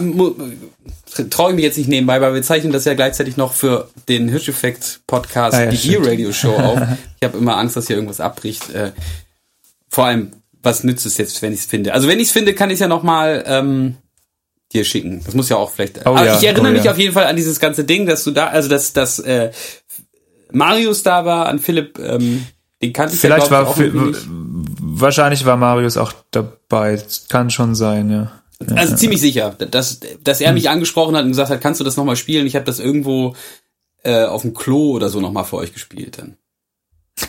traue ich mich jetzt nicht nebenbei, weil wir zeichnen das ja gleichzeitig noch für den Hirscheffekt Podcast, ah, ja, die Gear Radio Show auf. Ich habe immer Angst, dass hier irgendwas abbricht. Äh, vor allem, was nützt es jetzt, wenn ich es finde? Also wenn ich es finde, kann ich es ja noch mal ähm, dir schicken. Das muss ja auch vielleicht. Oh, aber ja. ich erinnere oh, mich ja. auf jeden Fall an dieses ganze Ding, dass du da, also dass dass äh, Marius da war, an Philipp. Ähm, den kannte ich Vielleicht ja, war auch wahrscheinlich war Marius auch dabei. Kann schon sein, ja. Also ziemlich sicher, dass, dass er mich hm. angesprochen hat und gesagt hat, kannst du das nochmal spielen? Ich habe das irgendwo äh, auf dem Klo oder so nochmal für euch gespielt dann.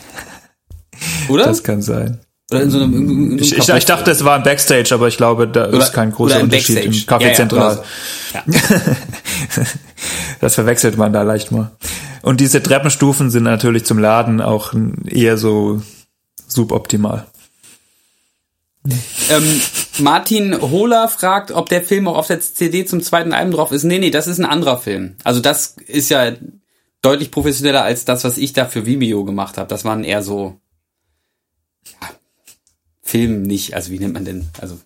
Oder? Das kann sein. Oder in so einem, in, in einem ich, ich, dachte, es war ein Backstage, aber ich glaube, da oder, ist kein großer Unterschied Backstage. im Café ja. Ja, so. ja. das verwechselt man da leicht mal. Und diese Treppenstufen sind natürlich zum Laden auch eher so suboptimal. Ähm, Martin Hohler fragt, ob der Film auch auf der CD zum zweiten Album drauf ist. Nee, nee, das ist ein anderer Film. Also das ist ja deutlich professioneller als das, was ich da für Vimeo gemacht habe. Das waren eher so ja, Film nicht, also wie nennt man denn? Also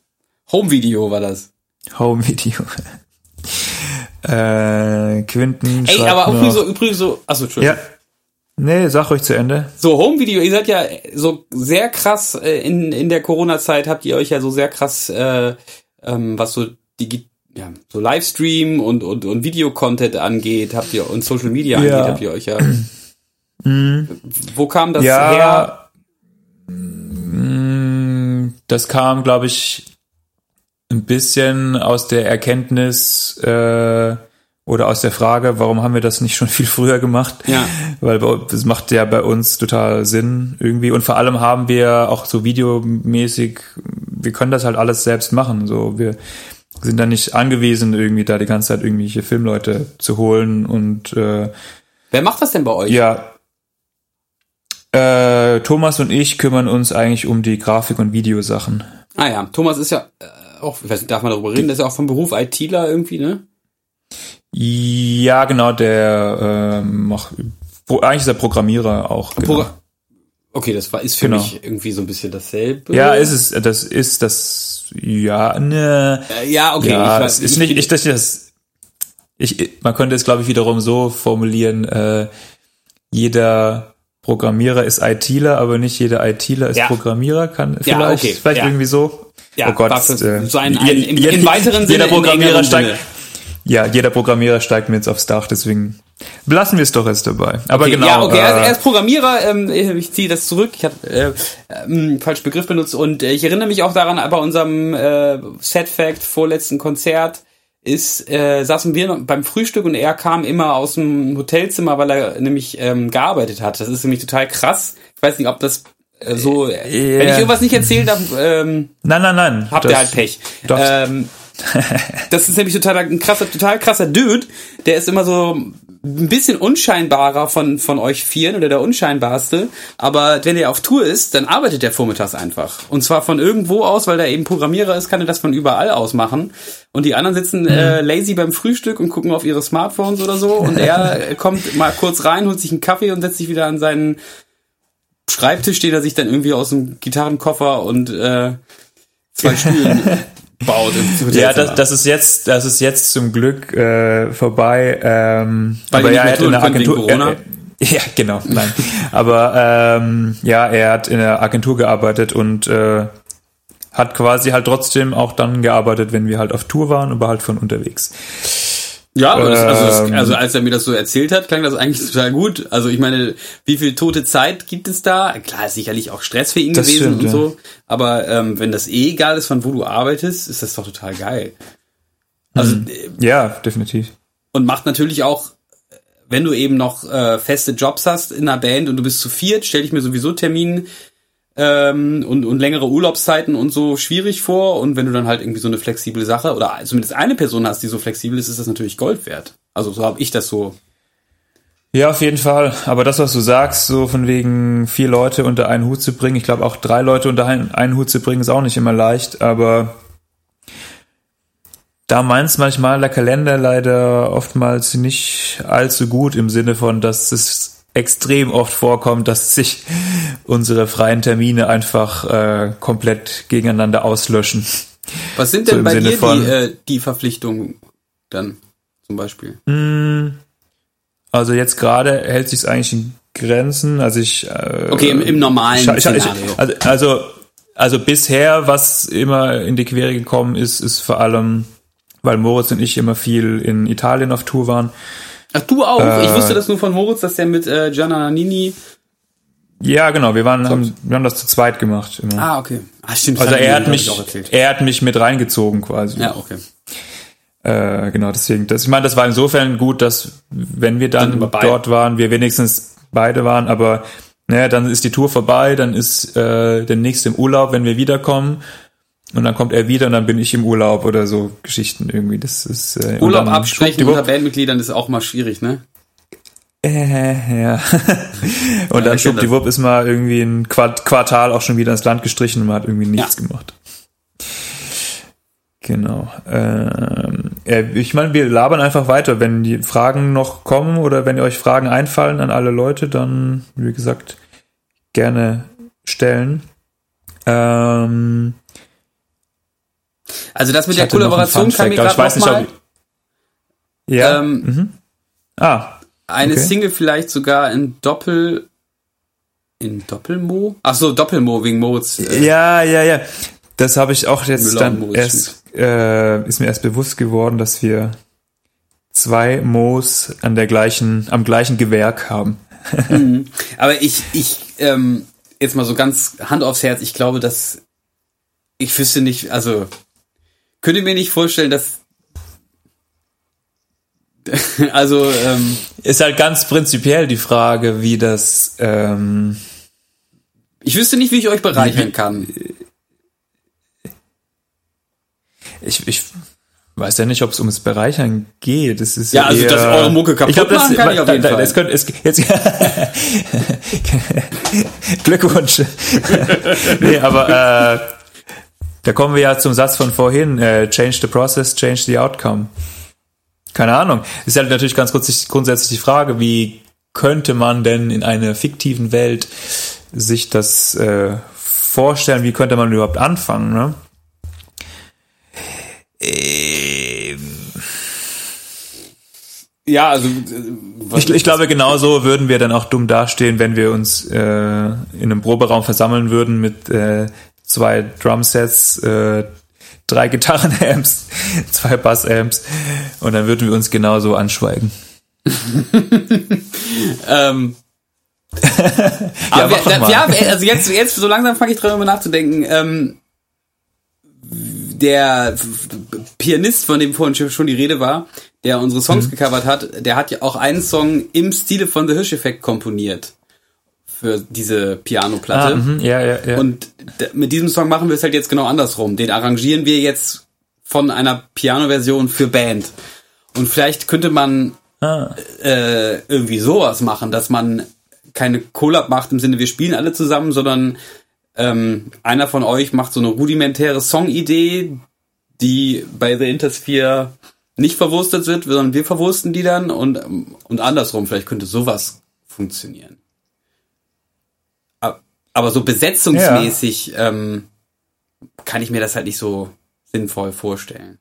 Home Video war das. Home Video. äh, Quinten. Ey, aber übrigens so, übrigens so, achso, Entschuldigung. Ja. Nee, sag euch zu Ende. So, Home Video, ihr seid ja so sehr krass äh, in, in der Corona-Zeit habt ihr euch ja so sehr krass, äh, ähm, was so die ja, so Livestream und, und, und Video-Content angeht, habt ihr und Social Media ja. angeht, habt ihr euch ja. Mhm. Wo kam das ja, her? Mm, das kam, glaube ich, ein bisschen aus der Erkenntnis, äh, oder aus der Frage, warum haben wir das nicht schon viel früher gemacht? Ja. Weil das macht ja bei uns total Sinn irgendwie. Und vor allem haben wir auch so videomäßig, wir können das halt alles selbst machen. So, wir sind da nicht angewiesen, irgendwie da die ganze Zeit irgendwelche Filmleute zu holen und äh, Wer macht das denn bei euch? Ja. Äh, Thomas und ich kümmern uns eigentlich um die Grafik- und Videosachen. Ah ja, Thomas ist ja äh, auch, ich weiß nicht, darf man darüber reden, der ist ja auch vom Beruf ITler irgendwie, ne? Ja, genau, der ähm, macht, eigentlich ist er Programmierer auch. Genau. okay, das war ist für genau. mich irgendwie so ein bisschen dasselbe. Ja, ist es, das ist das, ja, ne. Äh, ja, okay. Ja, ich weiß, ist ich, nicht, ich, das, das, ich, man könnte es, glaube ich, wiederum so formulieren, äh, jeder Programmierer ist ITler, aber nicht jeder ITler ist ja. Programmierer, kann vielleicht, ja, okay. vielleicht irgendwie so. Ja, oh Gott, äh, so ein, ein, im, im weiteren Sinne. Jeder Programmierer steigt, ja, jeder Programmierer steigt mir jetzt aufs Dach, deswegen belassen wir es doch jetzt dabei. Aber okay, genau. Ja, okay, äh, er ist Programmierer, ähm, ich ziehe das zurück, ich habe äh, äh, falsch Begriff benutzt und äh, ich erinnere mich auch daran, bei unserem äh, Set Fact vorletzten Konzert ist, äh, saßen wir beim Frühstück und er kam immer aus dem Hotelzimmer, weil er nämlich ähm, gearbeitet hat. Das ist nämlich total krass. Ich weiß nicht, ob das äh, so, yeah. wenn ich irgendwas nicht erzählen darf, ähm, nein, nein, nein, habt ihr halt Pech. Doch. Ähm, das ist nämlich total ein krasser, total krasser Dude. Der ist immer so ein bisschen unscheinbarer von, von euch vieren oder der unscheinbarste. Aber wenn er auf Tour ist, dann arbeitet er vormittags einfach. Und zwar von irgendwo aus, weil er eben Programmierer ist, kann er das von überall aus machen. Und die anderen sitzen äh, mhm. lazy beim Frühstück und gucken auf ihre Smartphones oder so. Und er kommt mal kurz rein, holt sich einen Kaffee und setzt sich wieder an seinen Schreibtisch, steht er sich dann irgendwie aus dem Gitarrenkoffer und äh, zwei Stühlen baut. ja, das, das ist jetzt, das ist jetzt zum Glück äh, vorbei. Ähm, Weil aber ja, er hat in der Agentur. Äh, ja, genau, nein. aber ähm, ja, er hat in der Agentur gearbeitet und äh, hat quasi halt trotzdem auch dann gearbeitet, wenn wir halt auf Tour waren, aber halt von unterwegs. Ja, das, also, das, ähm. also als er mir das so erzählt hat, klang das eigentlich total gut. Also ich meine, wie viel tote Zeit gibt es da? Klar, ist sicherlich auch Stress für ihn gewesen stimmt, und so. Aber ähm, wenn das eh egal ist, von wo du arbeitest, ist das doch total geil. Also mhm. ja, definitiv. Und macht natürlich auch wenn du eben noch äh, feste Jobs hast in einer Band und du bist zu viert, stelle ich mir sowieso Termin ähm, und, und längere Urlaubszeiten und so schwierig vor. Und wenn du dann halt irgendwie so eine flexible Sache oder zumindest eine Person hast, die so flexibel ist, ist das natürlich Gold wert. Also so habe ich das so. Ja, auf jeden Fall. Aber das, was du sagst, so von wegen vier Leute unter einen Hut zu bringen, ich glaube auch drei Leute unter einen Hut zu bringen, ist auch nicht immer leicht. Aber da meint manchmal der Kalender leider oftmals nicht allzu gut im Sinne von, dass es extrem oft vorkommt, dass sich unsere freien Termine einfach äh, komplett gegeneinander auslöschen. Was sind denn so bei Sinne dir die, äh, die Verpflichtungen dann zum Beispiel? Hm, also jetzt gerade hält sich es eigentlich in Grenzen. Also ich äh, okay im, im normalen ich, ich, ich, also, also also bisher, was immer in die Quere gekommen ist, ist vor allem, weil Moritz und ich immer viel in Italien auf Tour waren Ach, du auch? Äh, ich wusste das nur von Moritz, dass der mit äh, Gianna Nannini ja, genau. Wir waren, haben, wir haben das zu zweit gemacht. Immer. Ah, okay. Ah, stimmt. Also er hat mich, er hat mich mit reingezogen quasi. Ja, okay. Äh, genau, deswegen. Das, ich meine, das war insofern gut, dass wenn wir dann, dann dort waren, wir wenigstens beide waren. Aber naja, dann ist die Tour vorbei, dann ist äh, der nächste im Urlaub, wenn wir wiederkommen. Und dann kommt er wieder und dann bin ich im Urlaub oder so Geschichten irgendwie. Das ist äh, Urlaub absprechen unter Bandmitgliedern ist auch mal schwierig, ne? Äh, ja. und ja, dann schwuppdiwupp ist mal irgendwie ein Quartal auch schon wieder ins Land gestrichen und man hat irgendwie nichts ja. gemacht. Genau. Ähm, ich meine, wir labern einfach weiter. Wenn die Fragen noch kommen oder wenn ihr euch Fragen einfallen an alle Leute, dann, wie gesagt, gerne stellen. Ähm, also das mit der Kollaboration kam mir gerade noch mal. ja. Ähm, mhm. Ah. Eine okay. Single vielleicht sogar in Doppel in Doppelmo? Ach so, Doppelmo wegen Modes. Äh, ja, ja, ja. Das habe ich auch jetzt dann erst äh, ist mir erst bewusst geworden, dass wir zwei Moos an der gleichen am gleichen Gewerk haben. mhm. Aber ich ich ähm, jetzt mal so ganz Hand aufs Herz, ich glaube, dass ich wüsste nicht, also könnte mir nicht vorstellen, dass also ähm, ist halt ganz prinzipiell die Frage, wie das. Ähm, ich wüsste nicht, wie ich euch bereichern kann. Ich, ich weiß ja nicht, ob es ums Bereichern geht. Das ist ja, ja also dass eure Mucke kaputt ich glaub, das, kann ich auf jeden da, Fall. Das könnte, es, jetzt, Glückwunsch. nee, aber äh, da kommen wir ja zum Satz von vorhin, äh, change the process, change the outcome. Keine Ahnung. Ist ja natürlich ganz grundsätzlich die Frage, wie könnte man denn in einer fiktiven Welt sich das äh, vorstellen? Wie könnte man überhaupt anfangen? Ne? Ähm. Ja, also äh, ich, ich glaube, genauso würden wir dann auch dumm dastehen, wenn wir uns äh, in einem Proberaum versammeln würden mit äh, zwei Drumsets, äh, drei Gitarrenamps, zwei Bassamps und dann würden wir uns genauso anschweigen. ähm. ja, wir, da, ja, also jetzt, jetzt so langsam fange ich drüber nachzudenken. Ähm, der Pianist, von dem vorhin schon die Rede war, der unsere Songs mhm. gecovert hat, der hat ja auch einen Song im Stile von The Hirsch-Effekt komponiert für diese Piano-Platte. Ah, ja, ja, ja. Und mit diesem Song machen wir es halt jetzt genau andersrum. Den arrangieren wir jetzt von einer Piano-Version für Band. Und vielleicht könnte man ah. äh, irgendwie sowas machen, dass man keine Collab macht im Sinne, wir spielen alle zusammen, sondern ähm, einer von euch macht so eine rudimentäre Song-Idee, die bei The Intersphere nicht verwurstet wird, sondern wir verwursten die dann und, und andersrum. Vielleicht könnte sowas funktionieren. Aber so besetzungsmäßig ja. ähm, kann ich mir das halt nicht so sinnvoll vorstellen.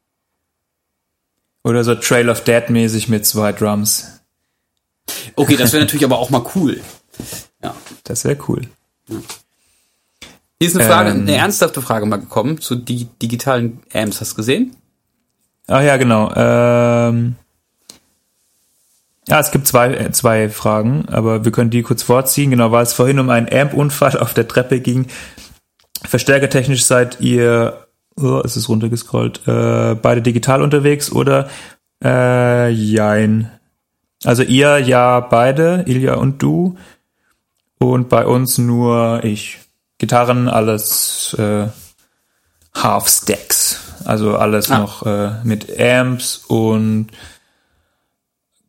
Oder so Trail of Dead mäßig mit zwei Drums. Okay, das wäre natürlich aber auch mal cool. Ja. Das wäre cool. Ja. Hier ist eine Frage, ähm, eine ernsthafte Frage mal gekommen zu die digitalen Amps. Hast du gesehen? Ach ja, genau. Ähm, ja, es gibt zwei, äh, zwei Fragen, aber wir können die kurz vorziehen. Genau, weil es vorhin um einen Amp-Unfall auf der Treppe ging. Verstärkertechnisch seid ihr, oh, es ist runtergescrollt, äh, beide digital unterwegs oder äh, jein. Also ihr ja beide, Ilja und du. Und bei uns nur ich. Gitarren, alles äh, Half Stacks. Also alles ah. noch äh, mit Amps und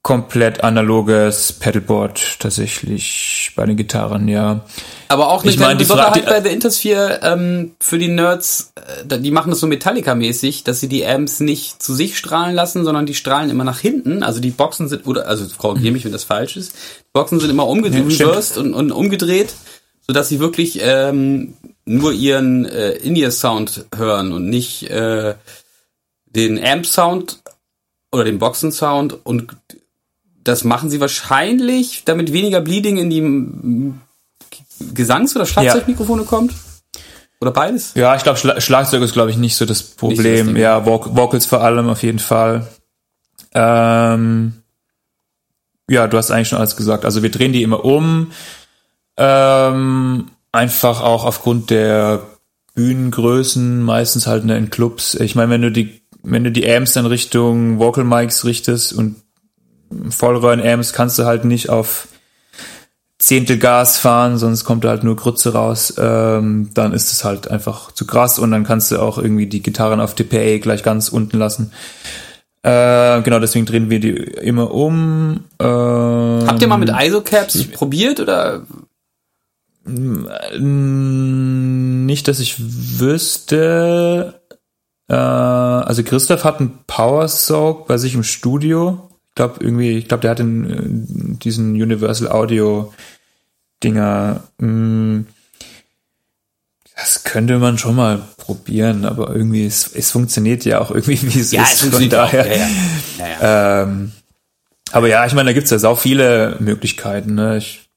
komplett analoges Pedalboard tatsächlich bei den Gitarren, ja. Aber auch eine ich meine, Besonderheit bei The Intersphere ähm, für die Nerds, äh, die machen das so Metallica-mäßig, dass sie die Amps nicht zu sich strahlen lassen, sondern die strahlen immer nach hinten. Also die Boxen sind, oder also korrigiere mich, wenn das falsch ist, die Boxen sind immer umgedreht ja, und, und umgedreht, sodass sie wirklich ähm, nur ihren äh, In-Ear-Sound hören und nicht äh, den Amp-Sound oder den Boxen-Sound und das machen sie wahrscheinlich, damit weniger Bleeding in die Gesangs- oder Schlagzeugmikrofone ja. kommt. Oder beides? Ja, ich glaube, Schla Schlagzeug ist, glaube ich, nicht so das Problem. So das ja, Voc Vocals vor allem auf jeden Fall. Ähm, ja, du hast eigentlich schon alles gesagt. Also wir drehen die immer um. Ähm, einfach auch aufgrund der Bühnengrößen, meistens halt in Clubs. Ich meine, wenn du die, wenn du die Amps dann Richtung Vocal Mics richtest und Vollröhren-Amps kannst du halt nicht auf Zehntel Gas fahren, sonst kommt da halt nur Grütze raus. Ähm, dann ist es halt einfach zu krass und dann kannst du auch irgendwie die Gitarren auf DPA gleich ganz unten lassen. Äh, genau, deswegen drehen wir die immer um. Ähm, Habt ihr mal mit ISO-Caps probiert oder? Nicht, dass ich wüsste. Äh, also Christoph hat einen Power Soak bei sich im Studio glaube irgendwie, ich glaube, der hat den, äh, diesen Universal Audio Dinger. Mh, mm, das könnte man schon mal probieren, aber irgendwie, es, es funktioniert ja auch irgendwie, wie es ja, ist. Es von daher. Ja, ja. Ja, ähm, aber ja, ich meine, da gibt's ja sau viele Möglichkeiten. Ne? Ich,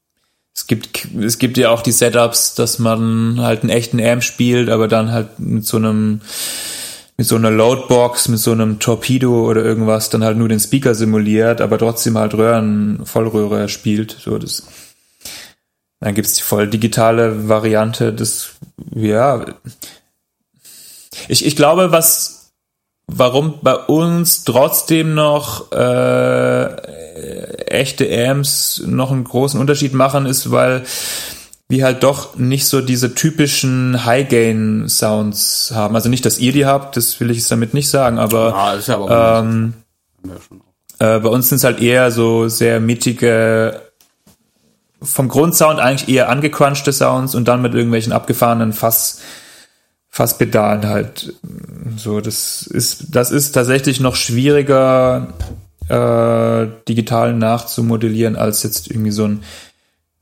es gibt, es gibt ja auch die Setups, dass man halt einen echten Amp spielt, aber dann halt mit so einem mit so einer Loadbox, mit so einem Torpedo oder irgendwas dann halt nur den Speaker simuliert, aber trotzdem halt Röhren, Vollröhre spielt. So das. Dann gibt's die voll digitale Variante. Das ja. Ich, ich glaube, was warum bei uns trotzdem noch äh, echte Amps noch einen großen Unterschied machen, ist, weil wir halt doch nicht so diese typischen High-Gain-Sounds haben. Also nicht, dass ihr die habt, das will ich jetzt damit nicht sagen, aber, ah, ist ja aber ähm, äh, bei uns sind es halt eher so sehr mittige, vom Grundsound eigentlich eher angecrunchte Sounds und dann mit irgendwelchen abgefahrenen Fass, Fasspedalen halt. So, das ist, das ist tatsächlich noch schwieriger, äh, digital nachzumodellieren, als jetzt irgendwie so ein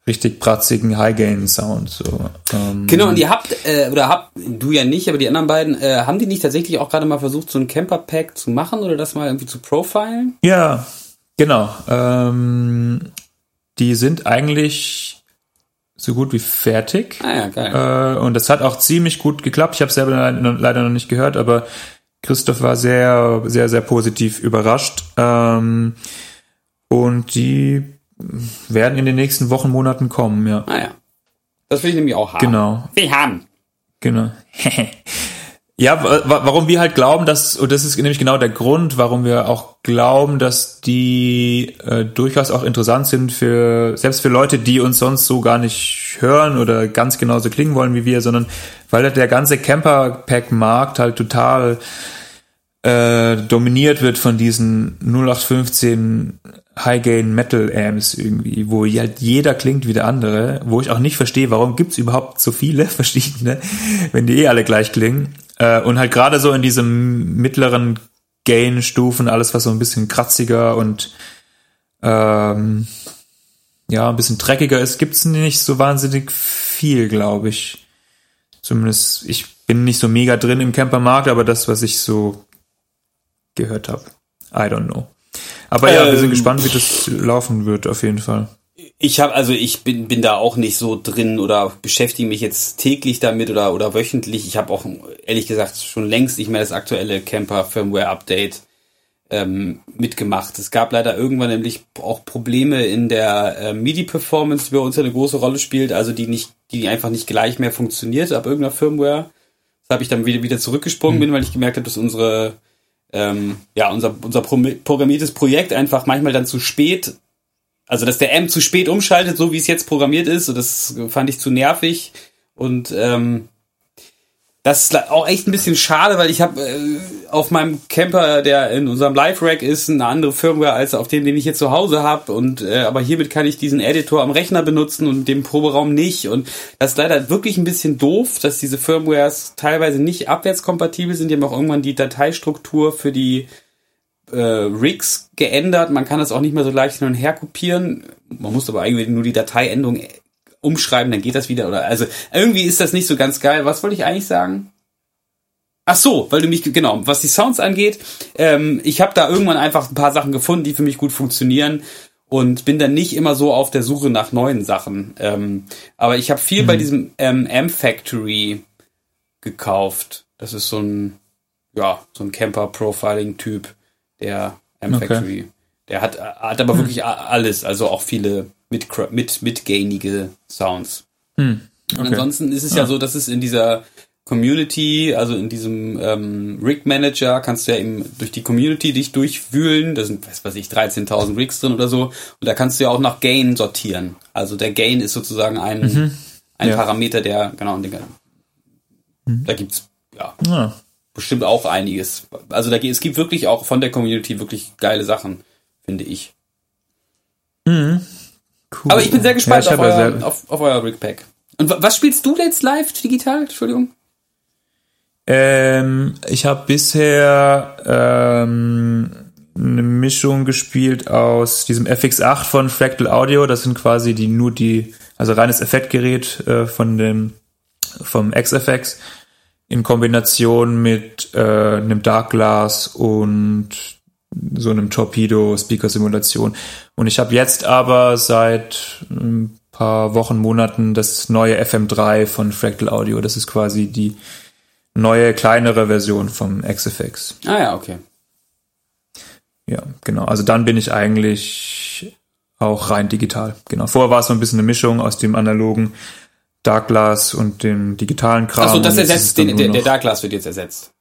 richtig pratzigen High-Gain-Sound. So. Ähm. Genau, und ihr habt, äh, oder habt, du ja nicht, aber die anderen beiden, äh, haben die nicht tatsächlich auch gerade mal versucht, so ein Camper-Pack zu machen oder das mal irgendwie zu profilen? Ja, genau. Ähm, die sind eigentlich so gut wie fertig. Ah ja, geil. Äh, und das hat auch ziemlich gut geklappt. Ich habe selber leider noch nicht gehört, aber Christoph war sehr, sehr, sehr positiv überrascht. Ähm, und die werden in den nächsten Wochen, Monaten kommen, ja. Ah ja. Das will ich nämlich auch haben. Genau. Wir haben. Genau. ja, warum wir halt glauben, dass, und das ist nämlich genau der Grund, warum wir auch glauben, dass die äh, durchaus auch interessant sind für, selbst für Leute, die uns sonst so gar nicht hören oder ganz genauso klingen wollen wie wir, sondern weil der ganze Camper-Pack-Markt halt total äh, dominiert wird von diesen 0815 High-Gain Metal Amps irgendwie, wo halt jeder klingt wie der andere, wo ich auch nicht verstehe, warum gibt's überhaupt so viele verschiedene, wenn die eh alle gleich klingen. Äh, und halt gerade so in diesem mittleren Gain-Stufen, alles was so ein bisschen kratziger und ähm, ja, ein bisschen dreckiger ist, gibt's nicht so wahnsinnig viel, glaube ich. Zumindest, ich bin nicht so mega drin im Campermarkt, aber das, was ich so gehört habe. I don't know. Aber ja, ähm, wir sind ähm, gespannt, wie das laufen wird, auf jeden Fall. Ich habe also ich bin bin da auch nicht so drin oder beschäftige mich jetzt täglich damit oder oder wöchentlich. Ich habe auch ehrlich gesagt schon längst nicht mehr das aktuelle Camper Firmware Update ähm, mitgemacht. Es gab leider irgendwann nämlich auch Probleme in der äh, MIDI Performance, die bei uns eine große Rolle spielt, also die nicht die einfach nicht gleich mehr funktioniert ab irgendeiner Firmware. Das habe ich dann wieder wieder zurückgesprungen mhm. bin, weil ich gemerkt habe, dass unsere ähm, ja, unser, unser programmiertes Projekt einfach manchmal dann zu spät also dass der Amp zu spät umschaltet, so wie es jetzt programmiert ist, das fand ich zu nervig. Und ähm, das ist auch echt ein bisschen schade, weil ich habe äh, auf meinem Camper, der in unserem Live-Rack ist, eine andere Firmware als auf dem, den ich jetzt zu Hause habe. Und äh, aber hiermit kann ich diesen Editor am Rechner benutzen und dem Proberaum nicht. Und das ist leider wirklich ein bisschen doof, dass diese Firmwares teilweise nicht abwärtskompatibel sind. Die haben auch irgendwann die Dateistruktur für die äh, Rigs geändert. Man kann das auch nicht mehr so leicht hin und her kopieren. Man muss aber eigentlich nur die Dateiendung umschreiben, dann geht das wieder. Oder also irgendwie ist das nicht so ganz geil. Was wollte ich eigentlich sagen? Ach so, weil du mich genau, was die Sounds angeht, ähm, ich habe da irgendwann einfach ein paar Sachen gefunden, die für mich gut funktionieren und bin dann nicht immer so auf der Suche nach neuen Sachen. Ähm, aber ich habe viel mhm. bei diesem ähm, M Factory gekauft. Das ist so ein ja so ein Camper Profiling Typ, der M Factory. Okay. Der hat hat aber mhm. wirklich alles, also auch viele mit, mit, mit gainige Sounds. Hm, okay. Und ansonsten ist es ja. ja so, dass es in dieser Community, also in diesem ähm, Rig Manager, kannst du ja eben durch die Community dich durchwühlen. Da sind, was weiß ich, 13.000 Rigs drin oder so. Und da kannst du ja auch nach Gain sortieren. Also der Gain ist sozusagen ein, mhm. ein ja. Parameter, der, genau, den, mhm. da gibt's ja, ja, bestimmt auch einiges. Also da, es gibt wirklich auch von der Community wirklich geile Sachen, finde ich. Mhm. Cool. Aber ich bin sehr gespannt ja, auf, euer, sehr auf, auf euer Rickpack. Und was spielst du jetzt live digital? Entschuldigung. Ähm, ich habe bisher ähm, eine Mischung gespielt aus diesem FX8 von Fractal Audio. Das sind quasi die nur die, also reines Effektgerät äh, von dem vom XFX in Kombination mit äh, einem Dark Glass und so einem Torpedo-Speaker-Simulation. Und ich habe jetzt aber seit ein paar Wochen, Monaten das neue FM3 von Fractal Audio. Das ist quasi die neue, kleinere Version vom XFX. Ah ja, okay. Ja, genau. Also dann bin ich eigentlich auch rein digital. Genau. Vorher war es so ein bisschen eine Mischung aus dem analogen Dark Glass und dem digitalen Kram. Achso, das ersetzt, den, der, der Dark Glass wird jetzt ersetzt.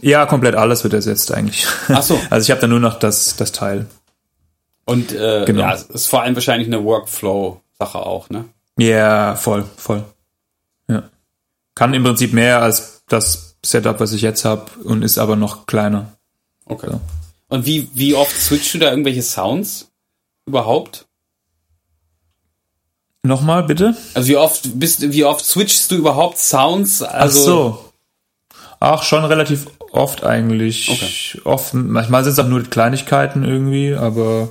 Ja, komplett alles wird ersetzt eigentlich. Ach so. Also ich habe da nur noch das, das Teil. Und äh, genau. ja, es ist vor allem wahrscheinlich eine Workflow-Sache auch, ne? Ja, yeah, voll, voll. Ja. Kann im Prinzip mehr als das Setup, was ich jetzt habe, und ist aber noch kleiner. Okay. So. Und wie, wie oft switchst du da irgendwelche Sounds überhaupt? Nochmal, bitte? Also wie oft bist wie oft switchst du überhaupt Sounds? Also Ach so. Ach, schon relativ oft eigentlich. Okay. Oft, manchmal sind es auch nur Kleinigkeiten irgendwie, aber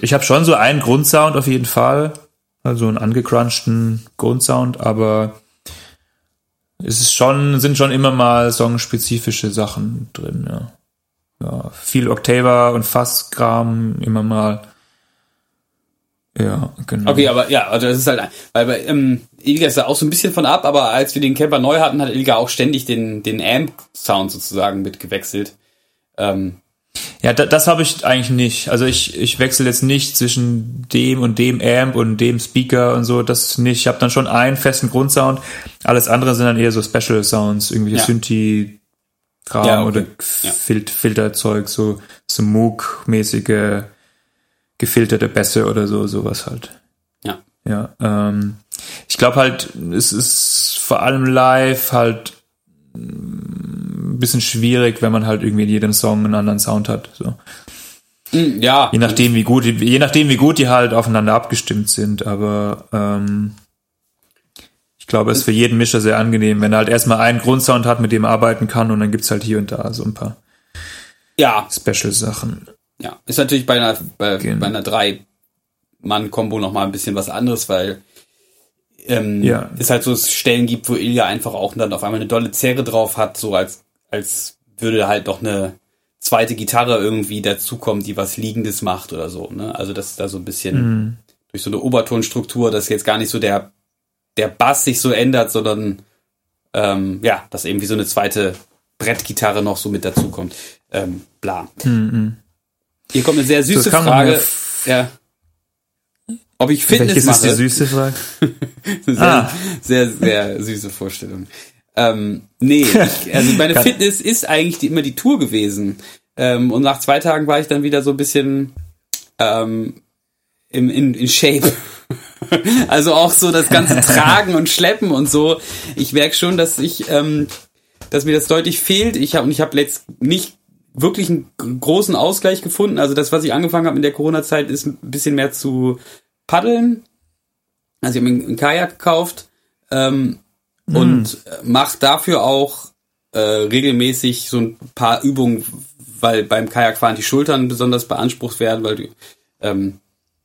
ich habe schon so einen Grundsound auf jeden Fall. Also einen angecrunchten Grundsound, aber es ist schon, sind schon immer mal songspezifische Sachen drin, ja. Ja, viel Octaver und Fasskram immer mal. Ja, genau. Okay, aber ja, also das ist halt, weil bei ähm, Ilga ist da auch so ein bisschen von ab, aber als wir den Camper neu hatten, hat Ilga auch ständig den, den Amp-Sound sozusagen mitgewechselt. Ähm, ja, da, das habe ich eigentlich nicht. Also ich, ich wechsle jetzt nicht zwischen dem und dem Amp und dem Speaker und so, das nicht. Ich habe dann schon einen festen Grundsound. Alles andere sind dann eher so Special Sounds, irgendwelche ja. Synthi Kram ja, okay. oder ja. Fil Filterzeug, so, so Moog-mäßige gefilterte Bässe oder so, sowas halt. Ja. Ja, ähm, ich glaube halt, es ist vor allem live halt ein bisschen schwierig, wenn man halt irgendwie in jedem Song einen anderen Sound hat. So. Hm, ja. Je nachdem, wie gut, je nachdem, wie gut die halt aufeinander abgestimmt sind, aber ähm, ich glaube, es ist für jeden Mischer sehr angenehm, wenn er halt erstmal einen Grundsound hat, mit dem er arbeiten kann und dann gibt's halt hier und da so ein paar ja. Special-Sachen. Ja, ist natürlich bei einer, bei, genau. bei einer Drei-Mann-Kombo nochmal ein bisschen was anderes, weil ähm, ja. es halt so Stellen gibt, wo Ilja einfach auch dann auf einmal eine dolle Zerre drauf hat, so als, als würde halt doch eine zweite Gitarre irgendwie dazukommen, die was Liegendes macht oder so. Ne? Also das ist da so ein bisschen mhm. durch so eine Obertonstruktur, dass jetzt gar nicht so der, der Bass sich so ändert, sondern ähm, ja, dass irgendwie so eine zweite Brettgitarre noch so mit dazukommt. Ähm, bla. Mhm. Hier kommt eine sehr süße Frage. Ja. Ob ich Fitness Welches mache. ist die süße Frage? sehr, ah. sehr, sehr süße Vorstellung. Ähm, nee, ich, also meine Fitness ist eigentlich die, immer die Tour gewesen. Ähm, und nach zwei Tagen war ich dann wieder so ein bisschen ähm, im, in, in Shape. also auch so das ganze Tragen und Schleppen und so. Ich merke schon, dass ich, ähm, dass mir das deutlich fehlt. Ich habe und ich habe letzt nicht wirklich einen großen Ausgleich gefunden. Also das, was ich angefangen habe in der Corona-Zeit, ist ein bisschen mehr zu paddeln. Also ich habe mir einen Kajak gekauft ähm, mm. und mache dafür auch äh, regelmäßig so ein paar Übungen, weil beim Kajakfahren die Schultern besonders beansprucht werden, weil du ähm,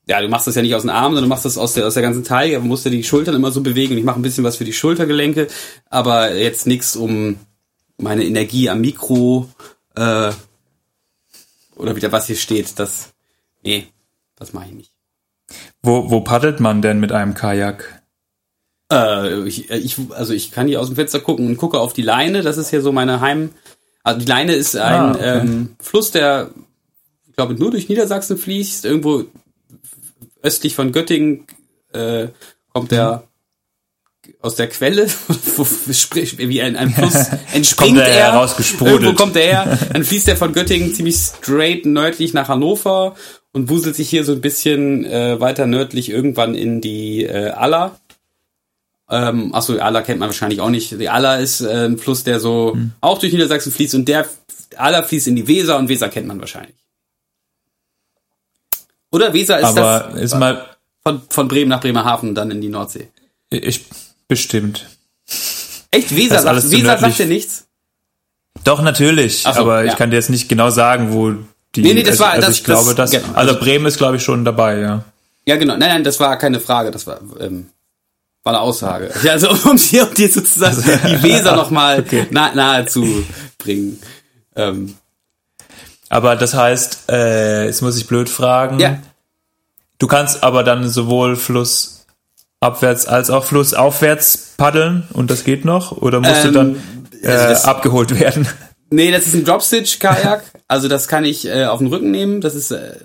ja, du machst das ja nicht aus den Armen, sondern du machst das aus der, aus der ganzen Taille, aber musst ja die Schultern immer so bewegen und ich mache ein bisschen was für die Schultergelenke, aber jetzt nichts, um meine Energie am Mikro äh, oder wieder was hier steht, das, nee, das mache ich nicht. Wo, wo paddelt man denn mit einem Kajak? Äh, ich, ich, also ich kann hier aus dem Fenster gucken und gucke auf die Leine, das ist hier so meine Heim, also die Leine ist ein ah, okay. ähm, Fluss, der, ich glaube, nur durch Niedersachsen fließt, irgendwo östlich von Göttingen äh, kommt der aus der Quelle, wie ein, ein Fluss entspringt kommt er. rausgesprudelt. Irgendwo kommt er her. Dann fließt er von Göttingen ziemlich straight nördlich nach Hannover und wuselt sich hier so ein bisschen äh, weiter nördlich irgendwann in die äh, Aller. Ähm, achso, Aller kennt man wahrscheinlich auch nicht. Die Aller ist äh, ein Fluss, der so hm. auch durch Niedersachsen fließt und der Aller fließt in die Weser und Weser kennt man wahrscheinlich. Oder Weser ist Aber das ist mal von, von Bremen nach Bremerhaven dann in die Nordsee. Ich bestimmt. Echt Weser sagt, Weser sagt dir nichts? Doch natürlich, so, aber ja. ich kann dir jetzt nicht genau sagen, wo die Nee, nee, das war also das, ich glaube, das, genau, also, also Bremen ist glaube ich schon dabei, ja. Ja, genau. Nein, nein, das war keine Frage, das war ähm, war eine Aussage. Ja, also um dir, um dir sozusagen also, die Weser nochmal okay. nah, nahe zu bringen. Ähm, aber das heißt, äh, jetzt muss ich blöd fragen. Ja. Du kannst aber dann sowohl flussabwärts als auch flussaufwärts paddeln und das geht noch? Oder musst ähm, du dann äh, also abgeholt werden? Nee, das ist ein Dropstitch-Kajak. also das kann ich äh, auf den Rücken nehmen. Das ist äh,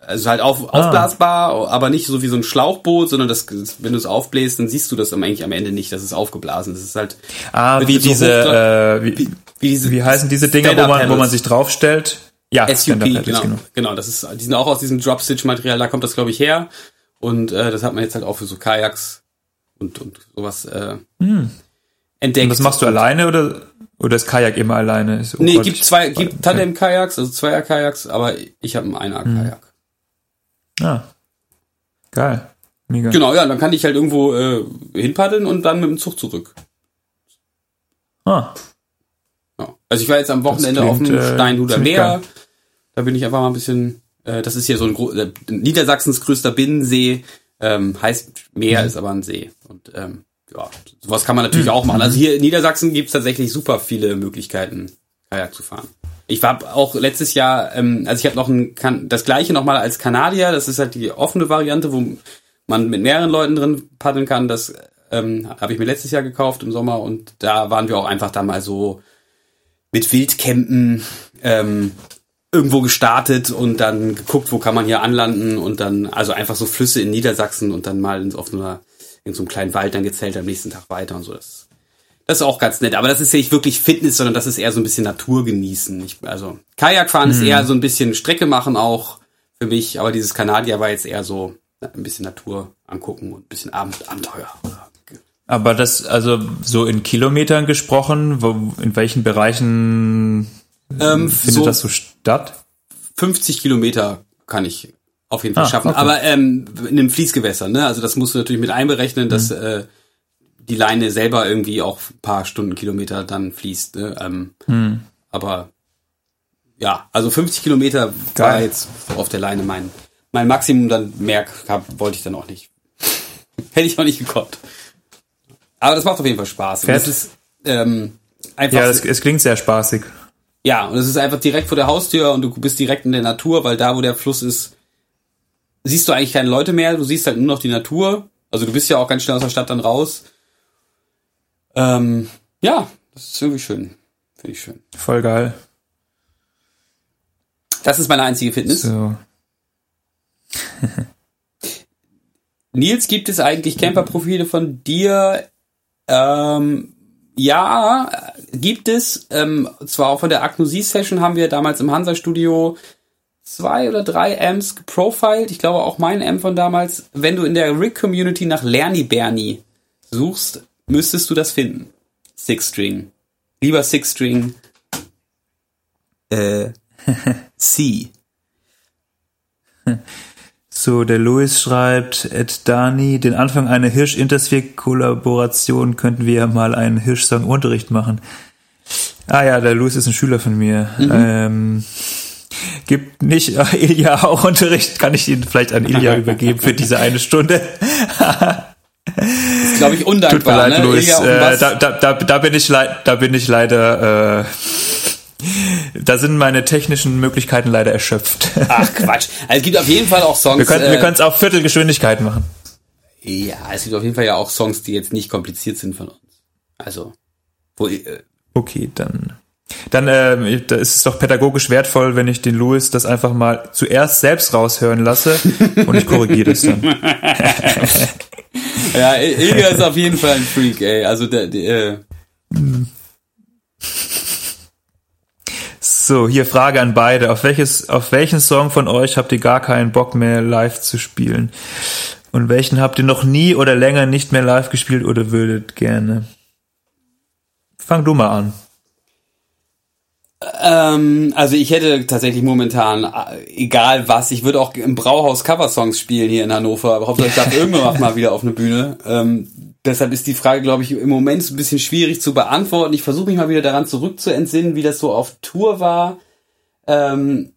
also halt auf, ah. aufblasbar, aber nicht so wie so ein Schlauchboot, sondern das, wenn du es aufbläst, dann siehst du das eigentlich am Ende nicht, dass es aufgeblasen ist. Das ist halt ah, wie diese, äh, wie, wie, diese, wie heißen diese Dinger, wo man, wo man sich draufstellt? Ja, SUP, genau, genau. Genau, das ist, die sind auch aus diesem Dropstitch-Material, da kommt das glaube ich her. Und äh, das hat man jetzt halt auch für so Kajaks und, und sowas äh, hm. entdeckt. Und das machst du alleine oder oder ist Kajak immer alleine? Ist, oh nee, Gott, gibt zwei, gibt. Tandem-Kajaks, also Zweier-Kajaks, aber ich habe einen Einer-Kajak. Hm. Ah. Geil. Mega. Genau, ja, dann kann ich halt irgendwo äh, hinpaddeln und dann mit dem Zug zurück. Ah. Ja. Also ich war jetzt am Wochenende klingt, auf dem äh, Steinhuder Meer. Da bin ich einfach mal ein bisschen, äh, das ist hier so ein Gro äh, Niedersachsens größter Binnensee. Ähm, heißt Meer mhm. ist aber ein See. Und ähm, ja, sowas kann man natürlich mhm. auch machen. Also hier in Niedersachsen gibt's tatsächlich super viele Möglichkeiten, Kajak zu fahren. Ich war auch letztes Jahr, ähm, also ich habe noch ein, kann, das gleiche nochmal als Kanadier, das ist halt die offene Variante, wo man mit mehreren Leuten drin paddeln kann. Das ähm, habe ich mir letztes Jahr gekauft im Sommer und da waren wir auch einfach da mal so mit Wildcampen ähm, irgendwo gestartet und dann geguckt, wo kann man hier anlanden und dann, also einfach so Flüsse in Niedersachsen und dann mal auf einer, in so einem kleinen Wald dann gezählt am nächsten Tag weiter und so. Das das ist auch ganz nett. Aber das ist ja nicht wirklich Fitness, sondern das ist eher so ein bisschen Natur genießen. Ich, also Kajakfahren mhm. ist eher so ein bisschen Strecke machen auch für mich. Aber dieses Kanadier war jetzt eher so ein bisschen Natur angucken und ein bisschen Abend Abenteuer. Aber das, also so in Kilometern gesprochen, wo, in welchen Bereichen ähm, findet so das so statt? 50 Kilometer kann ich auf jeden Fall ah, schaffen. Okay. Aber ähm, in einem Fließgewässer, ne? Also das musst du natürlich mit einberechnen, dass mhm. äh, die Leine selber irgendwie auch ein paar Stundenkilometer dann fließt. Ne? Ähm, hm. Aber ja, also 50 Kilometer Geil. war jetzt auf der Leine mein, mein Maximum, dann mehr hab, wollte ich dann auch nicht. Hätte ich auch nicht gekonnt. Aber das macht auf jeden Fall Spaß. Das ist ähm, einfach. Ja, es, es klingt sehr spaßig. Ja, und es ist einfach direkt vor der Haustür und du bist direkt in der Natur, weil da, wo der Fluss ist, siehst du eigentlich keine Leute mehr, du siehst halt nur noch die Natur. Also du bist ja auch ganz schnell aus der Stadt dann raus. Ähm, ja, das ist irgendwie schön. Finde ich schön. Voll geil. Das ist meine einzige Fitness. So. Nils, gibt es eigentlich Camper-Profile von dir? Ähm, ja, gibt es. Ähm, zwar auch von der Agnosie-Session haben wir damals im Hansa-Studio zwei oder drei Amps geprofiled. Ich glaube auch mein Amp von damals. Wenn du in der Rig-Community nach Lerny Bernie suchst, müsstest du das finden. Six String. Lieber Six String. Äh, C. So, der Louis schreibt, Ed Dani, den Anfang einer Hirsch-Intersphere-Kollaboration könnten wir ja mal einen Hirsch-Song-Unterricht machen. Ah ja, der Louis ist ein Schüler von mir. Mhm. Ähm, gibt nicht äh, Ilja auch Unterricht, kann ich ihn vielleicht an Ilja übergeben für diese eine Stunde. ist, glaube ich, undankbar. Tut mir leid, ne? Louis. Äh, da, da, da, da, bin ich da bin ich leider äh, da sind meine technischen Möglichkeiten leider erschöpft. Ach Quatsch. Also es gibt auf jeden Fall auch Songs. Wir können äh, es auf Viertelgeschwindigkeit machen. Ja, es gibt auf jeden Fall ja auch Songs, die jetzt nicht kompliziert sind von uns. Also, wo. Äh, okay, dann. Dann äh, da ist es doch pädagogisch wertvoll, wenn ich den Louis das einfach mal zuerst selbst raushören lasse und ich korrigiere das dann. ja, Ilja ist auf jeden Fall ein Freak, ey. Also der, der äh, hm. So, hier Frage an beide. Auf welches, auf welchen Song von euch habt ihr gar keinen Bock mehr live zu spielen? Und welchen habt ihr noch nie oder länger nicht mehr live gespielt oder würdet gerne? Fang du mal an. Ähm, also ich hätte tatsächlich momentan, äh, egal was, ich würde auch im Brauhaus Coversongs spielen hier in Hannover, aber Hauptsache ich darf irgendwann mal wieder auf eine Bühne. Ähm, deshalb ist die Frage, glaube ich, im Moment ein bisschen schwierig zu beantworten. Ich versuche mich mal wieder daran zurückzuentsinnen, wie das so auf Tour war. Ähm,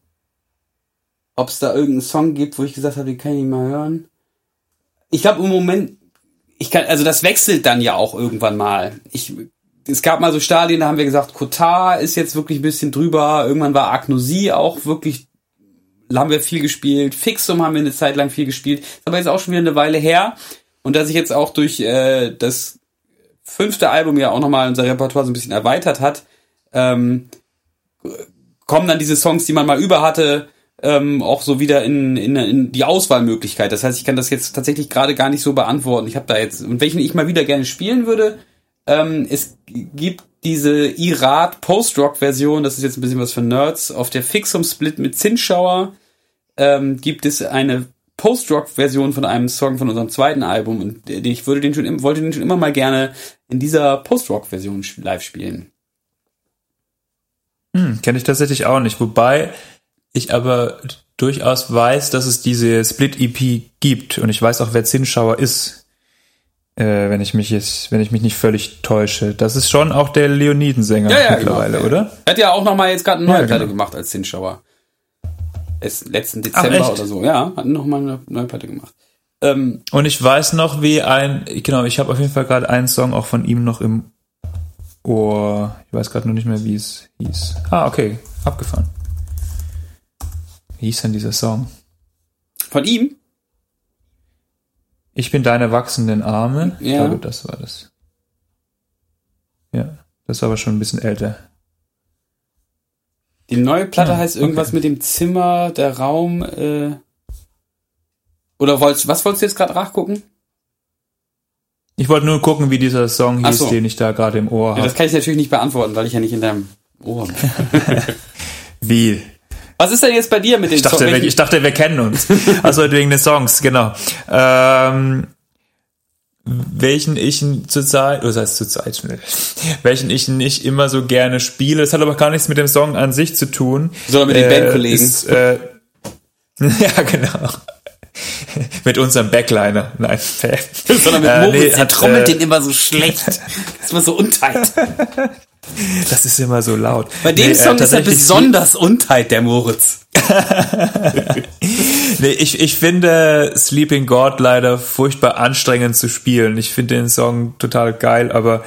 Ob es da irgendeinen Song gibt, wo ich gesagt habe, den kann ich nicht mal hören. Ich glaube im Moment, ich kann, also das wechselt dann ja auch irgendwann mal. Ich es gab mal so Stadien, da haben wir gesagt, Kotar ist jetzt wirklich ein bisschen drüber. Irgendwann war Agnosie auch wirklich, haben wir viel gespielt. Fixum haben wir eine Zeit lang viel gespielt. Aber jetzt auch schon wieder eine Weile her. Und dass sich jetzt auch durch äh, das fünfte Album ja auch nochmal unser Repertoire so ein bisschen erweitert hat, ähm, kommen dann diese Songs, die man mal über hatte, ähm, auch so wieder in, in, in die Auswahlmöglichkeit. Das heißt, ich kann das jetzt tatsächlich gerade gar nicht so beantworten. Ich habe da jetzt, und welchen ich mal wieder gerne spielen würde, ähm, es gibt diese Irat Post-Rock-Version, das ist jetzt ein bisschen was für Nerds, auf der Fixum-Split mit Zinsschauer ähm, gibt es eine Post-Rock-Version von einem Song von unserem zweiten Album und ich würde den schon, wollte den schon immer mal gerne in dieser Post-Rock-Version live spielen. Hm, kenne ich tatsächlich auch nicht, wobei ich aber durchaus weiß, dass es diese Split-EP gibt und ich weiß auch, wer Zinsschauer ist äh, wenn ich mich jetzt, wenn ich mich nicht völlig täusche. Das ist schon auch der Leonidensänger ja, ja, mittlerweile, genau. oder? Er hat ja auch noch mal jetzt gerade eine neue ja, Platte genau. gemacht als Zinschauer. Es letzten Dezember oder so. Ja, hat noch mal eine neue Platte gemacht. Ähm, Und ich weiß noch, wie ein, genau, ich habe auf jeden Fall gerade einen Song auch von ihm noch im Ohr. Ich weiß gerade nur nicht mehr, wie es hieß. Ah, okay, abgefahren. Wie hieß denn dieser Song? Von ihm? Ich bin deine wachsenden Arme. Ja. Ich glaube, das war das. Ja, das war aber schon ein bisschen älter. Die neue Platte ja, heißt irgendwas okay. mit dem Zimmer, der Raum, äh oder wolltest, was wolltest du jetzt gerade nachgucken? Ich wollte nur gucken, wie dieser Song hieß, so. den ich da gerade im Ohr habe. Ja, das kann ich natürlich nicht beantworten, weil ich ja nicht in deinem Ohr bin. wie? Was ist denn jetzt bei dir mit den ich dachte, Songs? Ich dachte, wir kennen uns. Also wegen den Songs, genau. Ähm, welchen ich zurzeit, oder das heißt zurzeit, welchen ich nicht immer so gerne spiele. Das hat aber gar nichts mit dem Song an sich zu tun. Sondern mit den äh, Bandkollegen. Ist, äh, ja, genau. mit unserem Backliner. Nein, Sondern mit Moritz, äh, nee, der trommelt äh, den immer so schlecht. Das ist immer so untight. Das ist immer so laut. Bei dem nee, äh, Song äh, ist er besonders untight, der Moritz. Nee, ich, ich finde Sleeping God leider furchtbar anstrengend zu spielen. Ich finde den Song total geil, aber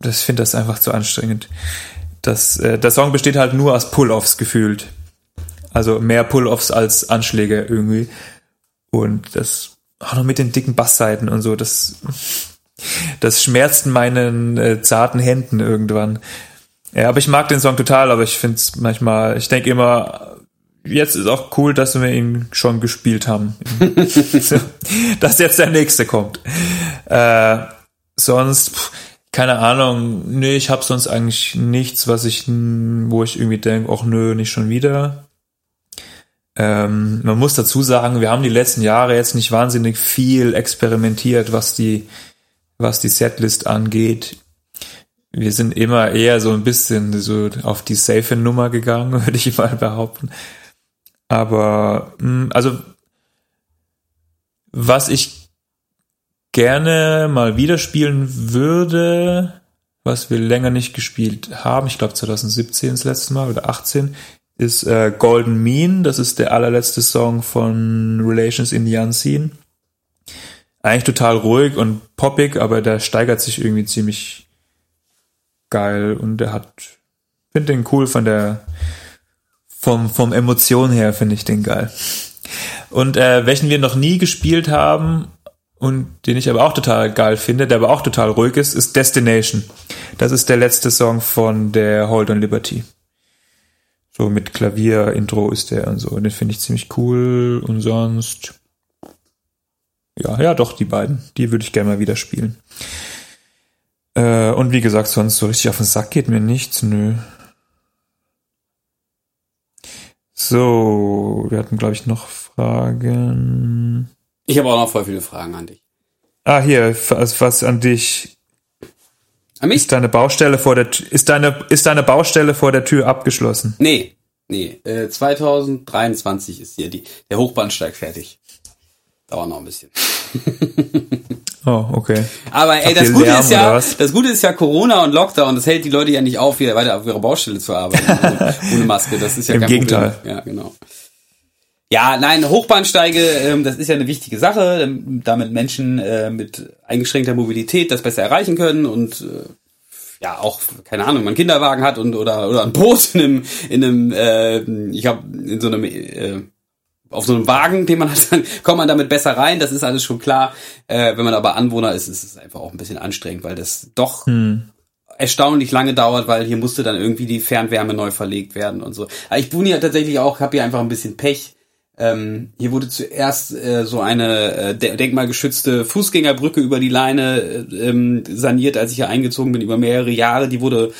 das finde das einfach zu anstrengend. Das, äh, der Song besteht halt nur aus Pull-Offs gefühlt. Also mehr Pull-Offs als Anschläge irgendwie. Und das auch noch mit den dicken Bassseiten und so, das das schmerzt meinen äh, zarten Händen irgendwann. Ja, aber ich mag den Song total, aber ich finde es manchmal, ich denke immer, jetzt ist auch cool, dass wir ihn schon gespielt haben. dass jetzt der nächste kommt. Äh, sonst, pff, keine Ahnung, nee, ich habe sonst eigentlich nichts, was ich, wo ich irgendwie denke, ach nö, nicht schon wieder. Ähm, man muss dazu sagen, wir haben die letzten Jahre jetzt nicht wahnsinnig viel experimentiert, was die, was die Setlist angeht. Wir sind immer eher so ein bisschen so auf die safe Nummer gegangen, würde ich mal behaupten. Aber, hm, also, was ich gerne mal wieder spielen würde, was wir länger nicht gespielt haben, ich glaube 2017 das letzte Mal oder 18, ist äh, Golden Mean. Das ist der allerletzte Song von Relations in the Unseen. Eigentlich total ruhig und poppig, aber der steigert sich irgendwie ziemlich geil und der hat, finde den cool von der, vom, vom Emotion her finde ich den geil. Und äh, welchen wir noch nie gespielt haben und den ich aber auch total geil finde, der aber auch total ruhig ist, ist Destination. Das ist der letzte Song von der Hold on Liberty. So mit Klavier-Intro ist der und so. Den finde ich ziemlich cool. Und sonst. Ja, ja, doch, die beiden. Die würde ich gerne mal wieder spielen. Äh, und wie gesagt, sonst so richtig auf den Sack geht mir nichts. Nö. So, wir hatten, glaube ich, noch Fragen. Ich habe auch noch voll viele Fragen an dich. Ah, hier, was, was an dich. An mich? Ist deine Baustelle vor der ist deine ist deine Baustelle vor der Tür abgeschlossen? Nee, nee, äh, 2023 ist hier die der Hochbahnsteig fertig. Dauert noch ein bisschen. oh, okay. Aber ey, das Gute Lärm, ist ja, das Gute ist ja Corona und Lockdown, das hält die Leute ja nicht auf, hier weiter auf ihrer Baustelle zu arbeiten ohne, ohne Maske. Das ist ja Im kein Gegenteil. Problem. Ja, genau. Ja, nein, Hochbahnsteige, ähm, das ist ja eine wichtige Sache, ähm, damit Menschen äh, mit eingeschränkter Mobilität das besser erreichen können und äh, ja auch keine Ahnung, man Kinderwagen hat und oder oder ein Boot in einem in einem äh, ich habe in so einem äh, auf so einem Wagen, den man hat, dann kommt man damit besser rein. Das ist alles schon klar. Äh, wenn man aber Anwohner ist, ist es einfach auch ein bisschen anstrengend, weil das doch hm. erstaunlich lange dauert, weil hier musste dann irgendwie die Fernwärme neu verlegt werden und so. Aber ich wohne ja tatsächlich auch, habe hier einfach ein bisschen Pech. Ähm, hier wurde zuerst äh, so eine äh, denkmalgeschützte Fußgängerbrücke über die Leine äh, ähm, saniert, als ich hier eingezogen bin, über mehrere Jahre. Die wurde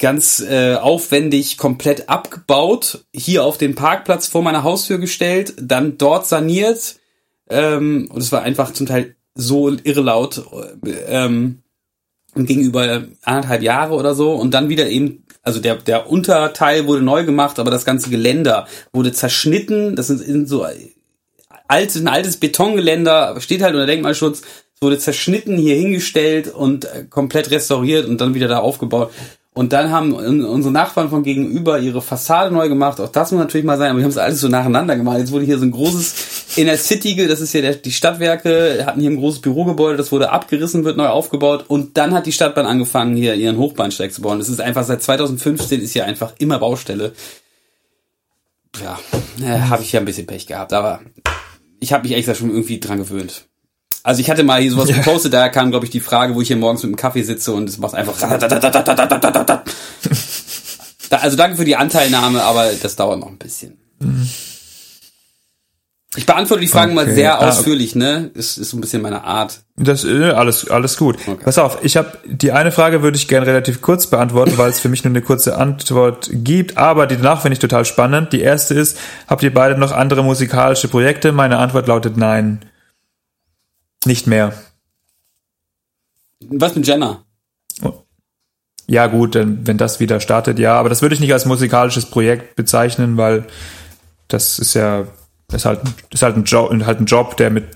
ganz äh, aufwendig komplett abgebaut, hier auf den Parkplatz vor meiner Haustür gestellt, dann dort saniert. Ähm, und es war einfach zum Teil so irre laut. Äh, ähm, gegenüber anderthalb Jahre oder so und dann wieder eben also der, der Unterteil wurde neu gemacht, aber das ganze Geländer wurde zerschnitten. Das sind, so alt, ein altes Betongeländer, steht halt unter Denkmalschutz, wurde zerschnitten, hier hingestellt und äh, komplett restauriert und dann wieder da aufgebaut. Und dann haben unsere Nachbarn von gegenüber ihre Fassade neu gemacht. Auch das muss natürlich mal sein, aber wir haben es alles so nacheinander gemacht. Jetzt wurde hier so ein großes Inner City, das ist ja die Stadtwerke, hatten hier ein großes Bürogebäude, das wurde abgerissen, wird neu aufgebaut. Und dann hat die Stadtbahn angefangen, hier ihren Hochbahnsteig zu bauen. Das ist einfach seit 2015 ist hier einfach immer Baustelle. Ja, äh, habe ich ja ein bisschen Pech gehabt, aber ich habe mich echt schon irgendwie dran gewöhnt. Also ich hatte mal hier sowas gepostet, da kam, glaube ich, die Frage, wo ich hier morgens mit dem Kaffee sitze und es macht einfach. also danke für die Anteilnahme, aber das dauert noch ein bisschen. Ich beantworte die Fragen okay. mal sehr ah, ausführlich, ne? Ist, ist so ein bisschen meine Art. Das äh, alles alles gut. Okay. Pass auf, ich habe die eine Frage würde ich gerne relativ kurz beantworten, weil es für mich nur eine kurze Antwort gibt, aber die danach finde ich total spannend. Die erste ist, habt ihr beide noch andere musikalische Projekte? Meine Antwort lautet nein. Nicht mehr. Was mit Jenna? Ja, gut, wenn das wieder startet, ja. Aber das würde ich nicht als musikalisches Projekt bezeichnen, weil das ist ja, ist halt, ist halt ein Job, halt ein Job, der mit,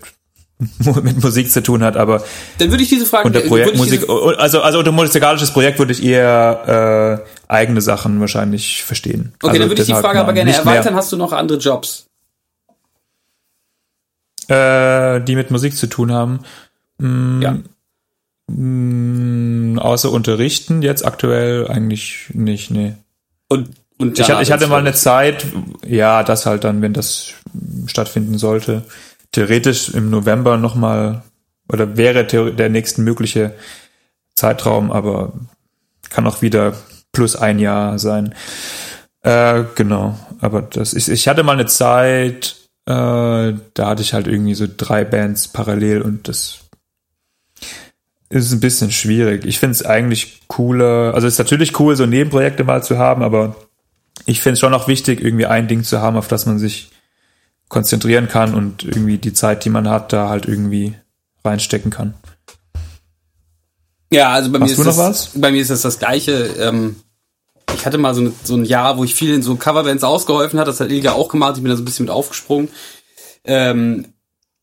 mit Musik zu tun hat, aber. Dann würde ich diese Frage, unter Projekt Musik, also, also unter musikalisches Projekt würde ich eher, äh, eigene Sachen wahrscheinlich verstehen. Okay, also dann würde ich die Frage aber gerne erweitern. Mehr. Hast du noch andere Jobs? Äh, die mit Musik zu tun haben. Mm, ja. Mm, außer unterrichten jetzt aktuell eigentlich nicht, nee. Und, und ich, ich hatte mal eine Zeit, ja, das halt dann, wenn das stattfinden sollte, theoretisch im November nochmal, oder wäre der nächste mögliche Zeitraum, aber kann auch wieder plus ein Jahr sein. Äh, genau, aber das ist, ich hatte mal eine Zeit, äh, da hatte ich halt irgendwie so drei Bands parallel und das ist ein bisschen schwierig. Ich finde es eigentlich cooler, also es ist natürlich cool, so Nebenprojekte mal zu haben, aber ich finde es schon auch wichtig, irgendwie ein Ding zu haben, auf das man sich konzentrieren kann und irgendwie die Zeit, die man hat, da halt irgendwie reinstecken kann. Ja, also bei Hast mir ist das, bei mir ist das das Gleiche. Ähm, ich hatte mal so, eine, so ein Jahr, wo ich viel in so Coverbands ausgeholfen hat. Das hat Ilga auch gemacht. Ich bin da so ein bisschen mit aufgesprungen. Ähm,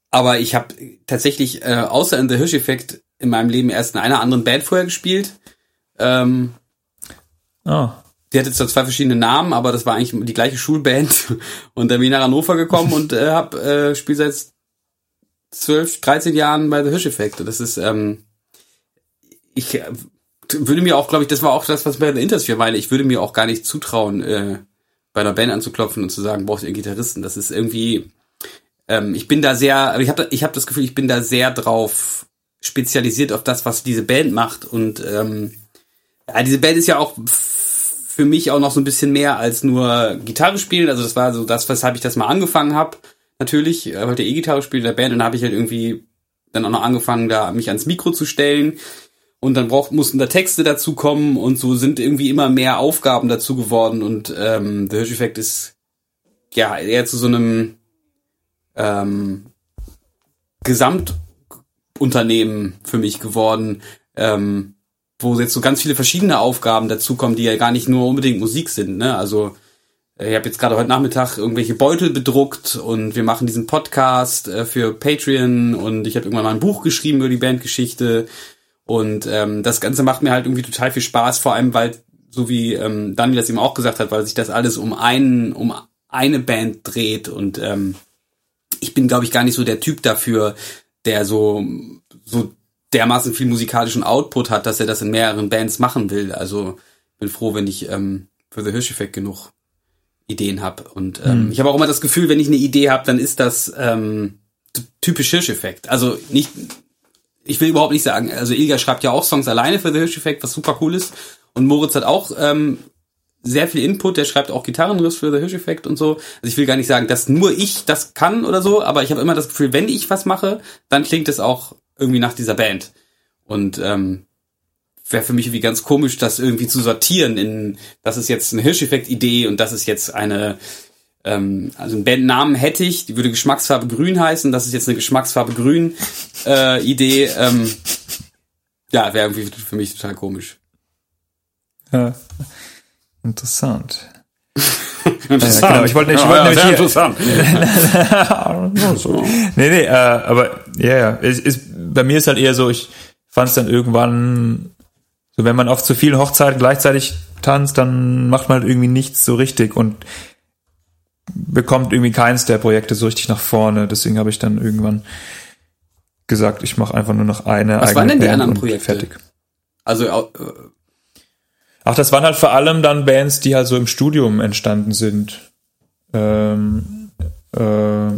aber ich habe tatsächlich äh, außer in The Hirsch-Effekt in meinem Leben erst in einer anderen Band vorher gespielt. Ähm, oh. Die hatte zwar zwei verschiedene Namen, aber das war eigentlich die gleiche Schulband. Und dann bin ich nach Hannover gekommen und äh, hab äh, spiel seit zwölf, dreizehn Jahren bei The Hirsch-Effekt. Das ist, ähm, ich äh, würde mir auch, glaube ich, das war auch das, was bei The Intersphere meine. Ich würde mir auch gar nicht zutrauen, äh, bei einer Band anzuklopfen und zu sagen, brauchst du einen Gitarristen. Das ist irgendwie, ähm, ich bin da sehr, ich habe ich hab das Gefühl, ich bin da sehr drauf spezialisiert auf das, was diese Band macht. Und ähm, ja, diese Band ist ja auch für mich auch noch so ein bisschen mehr als nur Gitarre spielen. Also das war so das, weshalb ich das mal angefangen habe. Natürlich, ich wollte E-Gitarre spielen in der Band und dann habe ich halt irgendwie dann auch noch angefangen, da mich ans Mikro zu stellen. Und dann braucht, mussten da Texte dazu kommen und so sind irgendwie immer mehr Aufgaben dazu geworden. Und ähm, The Hirsch Effect ist ja eher zu so einem ähm, Gesamtunternehmen für mich geworden, ähm, wo jetzt so ganz viele verschiedene Aufgaben dazukommen, die ja gar nicht nur unbedingt Musik sind. Ne? Also äh, ich habe jetzt gerade heute Nachmittag irgendwelche Beutel bedruckt und wir machen diesen Podcast äh, für Patreon und ich habe irgendwann mal ein Buch geschrieben über die Bandgeschichte und ähm, das Ganze macht mir halt irgendwie total viel Spaß, vor allem weil, so wie ähm, Daniel das eben auch gesagt hat, weil sich das alles um einen, um eine Band dreht und ähm, ich bin, glaube ich, gar nicht so der Typ dafür, der so, so dermaßen viel musikalischen Output hat, dass er das in mehreren Bands machen will. Also bin froh, wenn ich ähm, für The Hirsch-Effekt genug Ideen habe. Und ähm, hm. ich habe auch immer das Gefühl, wenn ich eine Idee habe, dann ist das ähm, typisch Hirsch-Effekt. Also nicht, ich will überhaupt nicht sagen, also Ilga schreibt ja auch Songs alleine für The Hirsch-Effekt, was super cool ist. Und Moritz hat auch ähm, sehr viel Input, der schreibt auch Gitarrenriffs für The Hirsch-Effekt und so. Also ich will gar nicht sagen, dass nur ich das kann oder so, aber ich habe immer das Gefühl, wenn ich was mache, dann klingt es auch irgendwie nach dieser Band. Und ähm, wäre für mich irgendwie ganz komisch, das irgendwie zu sortieren in, das ist jetzt eine Hirscheffekt-Idee und das ist jetzt eine, ähm, also einen Bandnamen hätte ich, die würde Geschmacksfarbe grün heißen, das ist jetzt eine Geschmacksfarbe grün äh, Idee. Ähm, ja, wäre irgendwie für mich total komisch. Ja, interessant. interessant. Ja, genau. Ich wollte, ich wollte ja, nämlich hier, interessant. nee, nee, äh, aber ja, ist, bei mir ist halt eher so, ich fand es dann irgendwann, so wenn man auf zu vielen Hochzeiten gleichzeitig tanzt, dann macht man halt irgendwie nichts so richtig und bekommt irgendwie keins der Projekte so richtig nach vorne. Deswegen habe ich dann irgendwann gesagt, ich mache einfach nur noch eine. Was waren denn die Band anderen Projekte? Fertig. Also äh, Ach, das waren halt vor allem dann Bands, die halt so im Studium entstanden sind. Ähm, äh,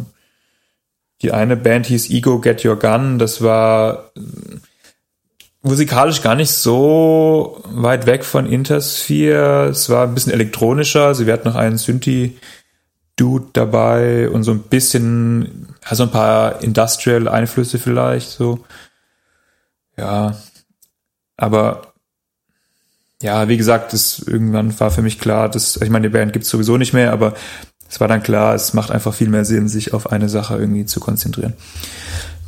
die eine Band hieß Ego Get Your Gun. Das war äh, musikalisch gar nicht so weit weg von Intersphere. Es war ein bisschen elektronischer. Sie hatten noch einen Synthi-Dude dabei und so ein bisschen, also ein paar Industrial-Einflüsse vielleicht so. Ja, aber ja, wie gesagt, das irgendwann war für mich klar, dass, ich meine, die Band gibt's sowieso nicht mehr, aber es war dann klar, es macht einfach viel mehr Sinn, sich auf eine Sache irgendwie zu konzentrieren.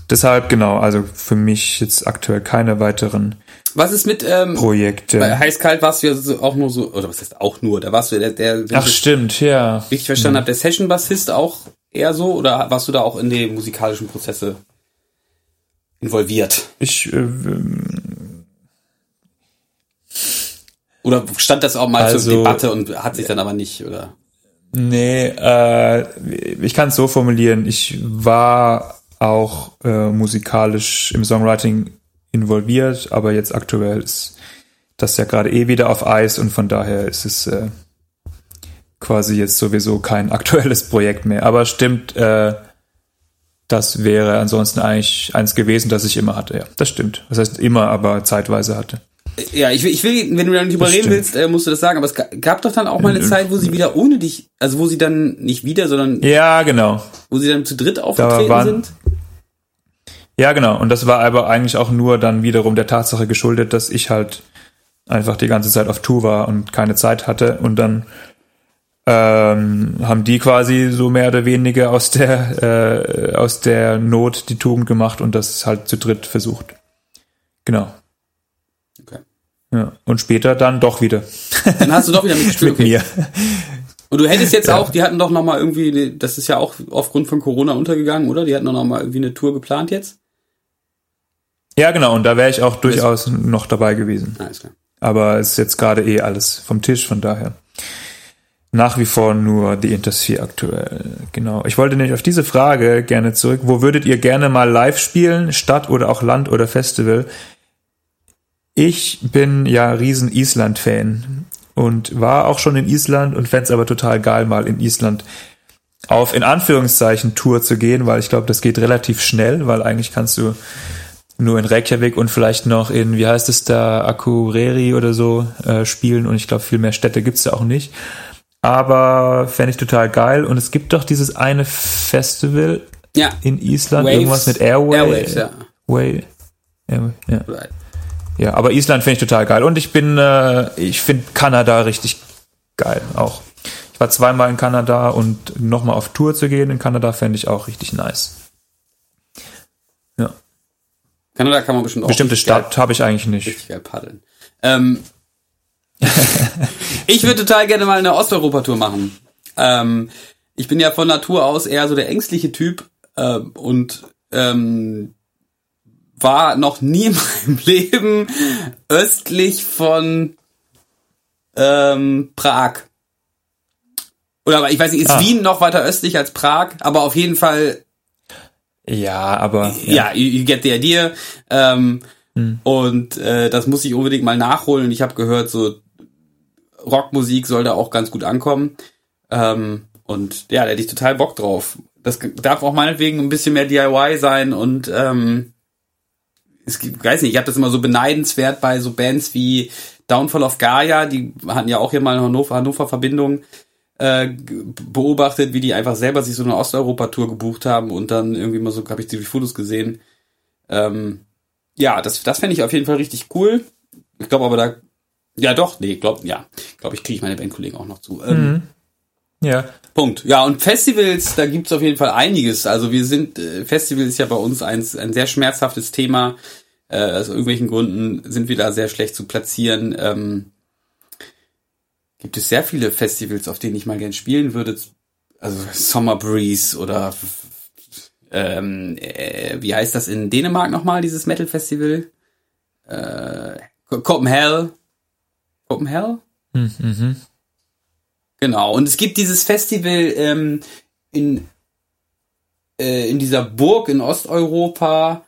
Deshalb, genau, also für mich jetzt aktuell keine weiteren was ist mit ähm, Projekte. Bei Heiß-Kalt warst du ja so, auch nur so, oder was heißt auch nur, da warst du der, der Ach stimmt, ja. Richtig verstanden mhm. habe, der Session-Bassist auch eher so, oder warst du da auch in die musikalischen Prozesse involviert? Ich äh, oder stand das auch mal also, zur Debatte und hat sich dann aber nicht, oder? Nee, äh, ich kann es so formulieren. Ich war auch äh, musikalisch im Songwriting involviert, aber jetzt aktuell ist das ja gerade eh wieder auf Eis und von daher ist es äh, quasi jetzt sowieso kein aktuelles Projekt mehr. Aber stimmt, äh, das wäre ansonsten eigentlich eins gewesen, das ich immer hatte. Ja, das stimmt. Das heißt immer, aber zeitweise hatte. Ja, ich will, ich will, wenn du da nicht drüber reden willst, äh, musst du das sagen. Aber es gab doch dann auch mal eine Zeit, wo sie wieder ohne dich, also wo sie dann nicht wieder, sondern ja, genau, wo sie dann zu dritt aufgetreten waren, sind. Ja, genau. Und das war aber eigentlich auch nur dann wiederum der Tatsache geschuldet, dass ich halt einfach die ganze Zeit auf Tour war und keine Zeit hatte und dann ähm, haben die quasi so mehr oder weniger aus der äh, aus der Not die Tugend gemacht und das halt zu dritt versucht. Genau. Okay. Ja, und später dann doch wieder. Dann hast du doch wieder mitgespielt. Mit okay. mir. Und du hättest jetzt ja. auch, die hatten doch noch mal irgendwie, das ist ja auch aufgrund von Corona untergegangen, oder? Die hatten doch noch mal irgendwie eine Tour geplant jetzt? Ja, genau. Und da wäre ich auch durchaus noch dabei gewesen. Alles klar. Aber es ist jetzt gerade eh alles vom Tisch, von daher nach wie vor nur die Intersphere aktuell. Genau. Ich wollte nämlich auf diese Frage gerne zurück. Wo würdet ihr gerne mal live spielen? Stadt oder auch Land oder Festival? Ich bin ja riesen Island-Fan und war auch schon in Island und fände es aber total geil, mal in Island auf in Anführungszeichen Tour zu gehen, weil ich glaube, das geht relativ schnell, weil eigentlich kannst du nur in Reykjavik und vielleicht noch in, wie heißt es da, Akureyri oder so äh, spielen und ich glaube, viel mehr Städte gibt's da auch nicht. Aber fände ich total geil. Und es gibt doch dieses eine Festival ja. in Island, Waves. irgendwas mit Airway. Airwaves, ja. Way. Airway, ja. Right. ja, aber Island finde ich total geil. Und ich bin, äh, ich finde Kanada richtig geil auch. Ich war zweimal in Kanada und nochmal auf Tour zu gehen in Kanada fände ich auch richtig nice. Kanada kann man bestimmt auch. Bestimmte Stadt habe ich eigentlich nicht. Richtig geil paddeln. Ähm, ich würde total gerne mal eine Osteuropa-Tour machen. Ähm, ich bin ja von Natur aus eher so der ängstliche Typ äh, und ähm, war noch nie in meinem Leben östlich von ähm, Prag. Oder ich weiß nicht, ist ah. Wien noch weiter östlich als Prag, aber auf jeden Fall. Ja, aber. Ja, ja you, you get the idea. Ähm, hm. Und äh, das muss ich unbedingt mal nachholen. Und ich habe gehört, so Rockmusik soll da auch ganz gut ankommen. Ähm, und ja, da hätte ich total Bock drauf. Das darf auch meinetwegen ein bisschen mehr DIY sein und ähm, es gibt, weiß nicht, ich habe das immer so beneidenswert bei so Bands wie Downfall of Gaia, die hatten ja auch hier mal eine Hannover, Hannover Verbindung äh, beobachtet, wie die einfach selber sich so eine Osteuropa-Tour gebucht haben und dann irgendwie mal so, habe ich die Fotos gesehen. Ähm, ja, das, das fände ich auf jeden Fall richtig cool. Ich glaube aber, da ja, doch, nee, glaub, ja. Glaube ich, kriege ich meine Bandkollegen auch noch zu. Ähm, mhm. Ja. Punkt. Ja, und Festivals, da gibt's auf jeden Fall einiges. Also wir sind, äh, Festival ist ja bei uns ein, ein sehr schmerzhaftes Thema. Äh, aus irgendwelchen Gründen sind wir da sehr schlecht zu platzieren. Ähm, gibt es sehr viele Festivals, auf denen ich mal gern spielen würde. Also Summer Breeze oder ähm, äh, wie heißt das in Dänemark nochmal, dieses Metal Festival? Äh, Copenhagen Copenhagen? Mhm. Genau. Und es gibt dieses Festival ähm, in, äh, in dieser Burg in Osteuropa.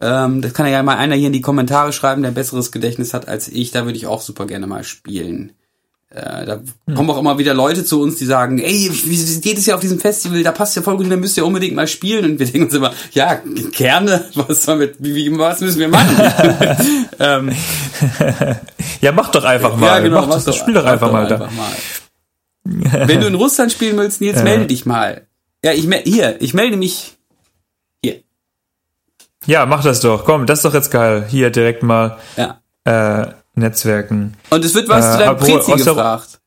Ähm, das kann ja mal einer hier in die Kommentare schreiben, der ein besseres Gedächtnis hat als ich. Da würde ich auch super gerne mal spielen. Äh, da hm. kommen auch immer wieder Leute zu uns, die sagen, ey, wie geht es ja auf diesem Festival, da passt ja voll gut, da müsst ihr unbedingt mal spielen. Und wir denken uns immer, ja, gerne, was, soll wir, wie, wie, was müssen wir machen? ähm, ja, mach doch einfach mal. Ja, genau, mach doch, spiel doch einfach mal einfach da. Mal. Wenn du in Russland spielen willst, Nils, ja. melde dich mal. Ja, ich hier, ich melde mich hier. Ja, mach das doch. Komm, das ist doch jetzt geil. Hier direkt mal. Ja. Äh, Netzwerken. Und es wird was äh, zu deinem Prezi gefragt.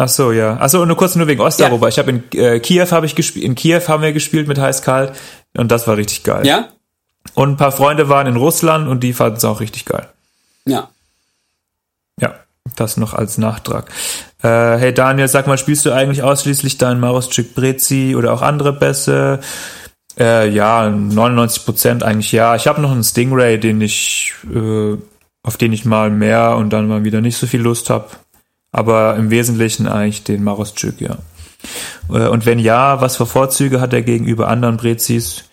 Ach so, ja. Ach so, nur kurz nur wegen Osteuropa. Ja. Ich habe in äh, Kiew habe ich gespielt, in Kiew haben wir gespielt mit heiß kalt und das war richtig geil. Ja? Und ein paar Freunde waren in Russland und die fanden es auch richtig geil. Ja. Ja, das noch als Nachtrag. Äh, hey Daniel, sag mal, spielst du eigentlich ausschließlich deinen Maroschczyk Brezi oder auch andere Bässe? Äh, ja, 99 Prozent eigentlich ja. Ich habe noch einen Stingray, den ich äh, auf den ich mal mehr und dann mal wieder nicht so viel Lust habe. Aber im Wesentlichen eigentlich den Maroschczyk, ja. Äh, und wenn ja, was für Vorzüge hat er gegenüber anderen Brezis?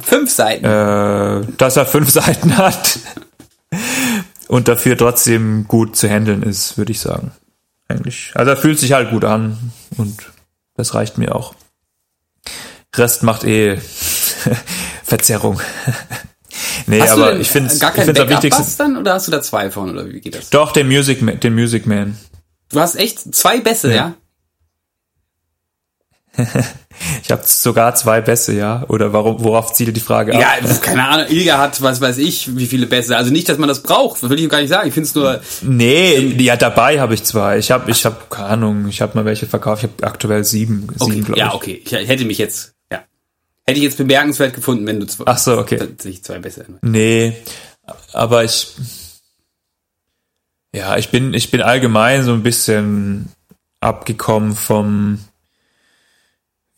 Fünf Seiten. Äh, dass er fünf Seiten hat. und dafür trotzdem gut zu handeln ist, würde ich sagen. Eigentlich. Also er fühlt sich halt gut an und das reicht mir auch. Rest macht eh Verzerrung. Nee, hast aber ich finde gar kein am wichtigsten. dann oder hast du da zwei von oder wie geht das? Doch, den Music Man, den Music Man. Du hast echt zwei Bässe, ja? ich habe sogar zwei Bässe, ja? Oder warum, worauf zielt die Frage ab? Ja, keine Ahnung. Ilga hat, was weiß ich, wie viele Bässe. Also nicht, dass man das braucht, will ich gar nicht sagen. Ich finde es nur. Nee, ja, dabei habe ich zwei. Ich habe, ich habe keine Ahnung. Ich habe mal welche verkauft. Ich habe aktuell sieben, okay. sieben ja, okay. Ich hätte mich jetzt, ja, hätte ich jetzt bemerkenswert gefunden, wenn du zwei. Ach so, okay. Zwei Bässe. Nee, aber ich. Ja, ich bin, ich bin allgemein so ein bisschen abgekommen vom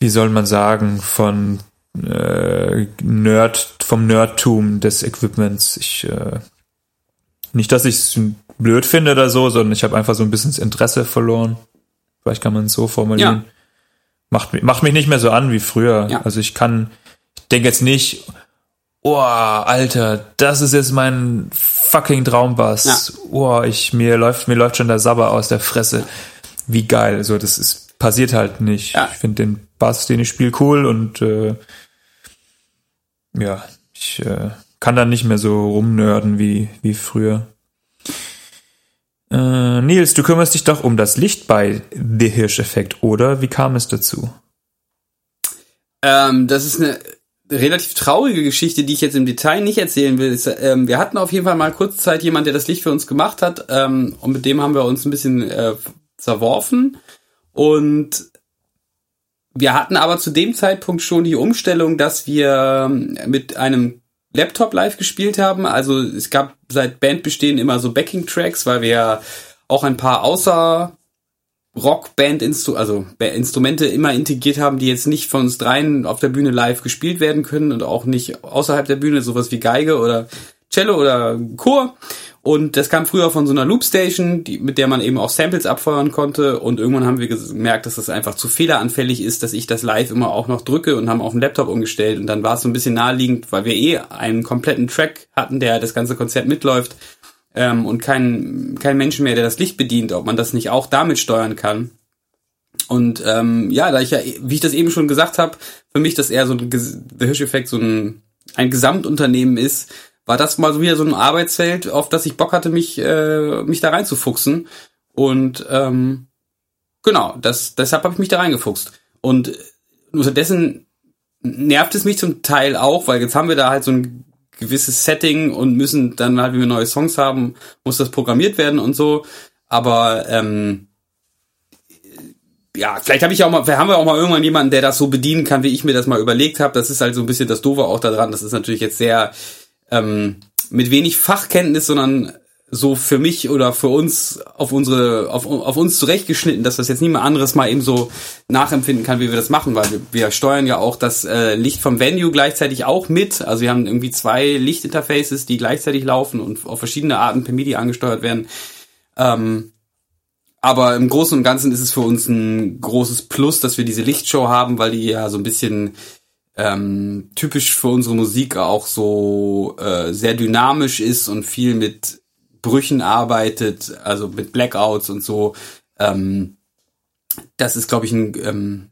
wie soll man sagen, von äh, Nerd, vom Nerdtum des Equipments. Ich, äh, nicht, dass ich es blöd finde oder so, sondern ich habe einfach so ein bisschen das Interesse verloren. Vielleicht kann man es so formulieren. Ja. Macht, macht mich nicht mehr so an wie früher. Ja. Also ich kann, ich denke jetzt nicht, oh, Alter, das ist jetzt mein fucking Traumbass. Ja. Oh, ich, mir läuft, mir läuft schon der Sabber aus der Fresse. Wie geil. So, das ist, passiert halt nicht. Ja. Ich finde den Bass, den ich spiele, cool und äh, ja, ich äh, kann dann nicht mehr so rumnörden wie, wie früher. Äh, Nils, du kümmerst dich doch um das Licht bei The Hirsch-Effekt, oder? Wie kam es dazu? Ähm, das ist eine relativ traurige Geschichte, die ich jetzt im Detail nicht erzählen will. Ist, ähm, wir hatten auf jeden Fall mal kurz Zeit jemand, der das Licht für uns gemacht hat, ähm, und mit dem haben wir uns ein bisschen äh, zerworfen. Und wir hatten aber zu dem Zeitpunkt schon die Umstellung, dass wir mit einem Laptop live gespielt haben. Also es gab seit Bandbestehen immer so Backing-Tracks, weil wir auch ein paar außer Rockband also Instrumente immer integriert haben, die jetzt nicht von uns dreien auf der Bühne live gespielt werden können und auch nicht außerhalb der Bühne, sowas wie Geige oder Cello oder Chor. Und das kam früher von so einer Loopstation, die, mit der man eben auch Samples abfeuern konnte. Und irgendwann haben wir gemerkt, dass das einfach zu fehleranfällig ist, dass ich das live immer auch noch drücke und haben auf den Laptop umgestellt. Und dann war es so ein bisschen naheliegend, weil wir eh einen kompletten Track hatten, der das ganze Konzert mitläuft. Ähm, und kein, kein Mensch mehr, der das Licht bedient, ob man das nicht auch damit steuern kann. Und ähm, ja, da ich ja, wie ich das eben schon gesagt habe, für mich das eher so ein The Hirsch-Effekt so ein, ein Gesamtunternehmen ist, war das mal so wieder so ein Arbeitsfeld, auf das ich Bock hatte, mich, äh, mich da reinzufuchsen. Und ähm, genau, das, deshalb habe ich mich da reingefuchst. Und unterdessen nervt es mich zum Teil auch, weil jetzt haben wir da halt so ein gewisses Setting und müssen dann halt, wenn wir neue Songs haben, muss das programmiert werden und so. Aber ähm, ja, vielleicht habe ich auch mal, haben wir auch mal irgendwann jemanden, der das so bedienen kann, wie ich mir das mal überlegt habe. Das ist halt so ein bisschen das Doofe auch daran. Das ist natürlich jetzt sehr ähm, mit wenig Fachkenntnis, sondern so für mich oder für uns auf unsere auf, auf uns zurechtgeschnitten, dass das jetzt niemand anderes mal eben so nachempfinden kann, wie wir das machen, weil wir, wir steuern ja auch das äh, Licht vom Venue gleichzeitig auch mit. Also wir haben irgendwie zwei Lichtinterfaces, die gleichzeitig laufen und auf verschiedene Arten per MIDI angesteuert werden. Ähm, aber im Großen und Ganzen ist es für uns ein großes Plus, dass wir diese Lichtshow haben, weil die ja so ein bisschen ähm, typisch für unsere Musik auch so äh, sehr dynamisch ist und viel mit Brüchen arbeitet, also mit Blackouts und so. Ähm, das ist, glaube ich, ein ähm,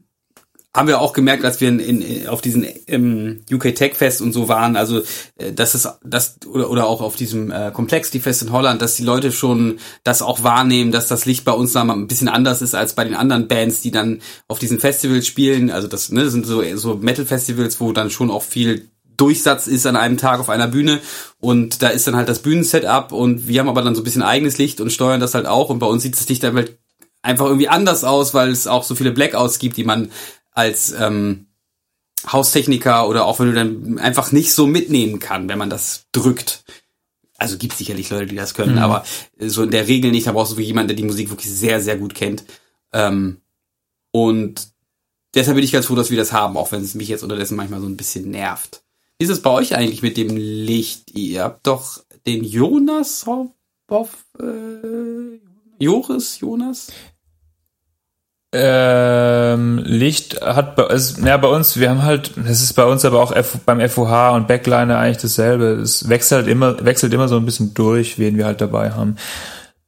haben wir auch gemerkt, als wir in, in, auf diesen im UK Tech Fest und so waren, also äh, dass es das oder, oder auch auf diesem äh, Complexity Fest in Holland, dass die Leute schon das auch wahrnehmen, dass das Licht bei uns dann mal ein bisschen anders ist als bei den anderen Bands, die dann auf diesen Festivals spielen. Also das, ne, das sind so so Metal Festivals, wo dann schon auch viel Durchsatz ist an einem Tag auf einer Bühne. Und da ist dann halt das Bühnensetup und wir haben aber dann so ein bisschen eigenes Licht und steuern das halt auch. Und bei uns sieht das Licht dann halt einfach irgendwie anders aus, weil es auch so viele Blackouts gibt, die man als ähm, Haustechniker oder auch wenn du dann einfach nicht so mitnehmen kann, wenn man das drückt. Also gibt sicherlich Leute, die das können, mhm. aber so in der Regel nicht. Da brauchst du jemanden, der die Musik wirklich sehr, sehr gut kennt. Ähm, und deshalb bin ich ganz froh, dass wir das haben, auch wenn es mich jetzt unterdessen manchmal so ein bisschen nervt. Wie ist es bei euch eigentlich mit dem Licht? Ihr habt doch den Jonas auf äh, Joris, Jonas? Ähm, Licht hat bei, also, ja, bei uns, wir haben halt, das ist bei uns aber auch F, beim FOH und Backliner eigentlich dasselbe. Es wechselt immer, wechselt immer so ein bisschen durch, wen wir halt dabei haben.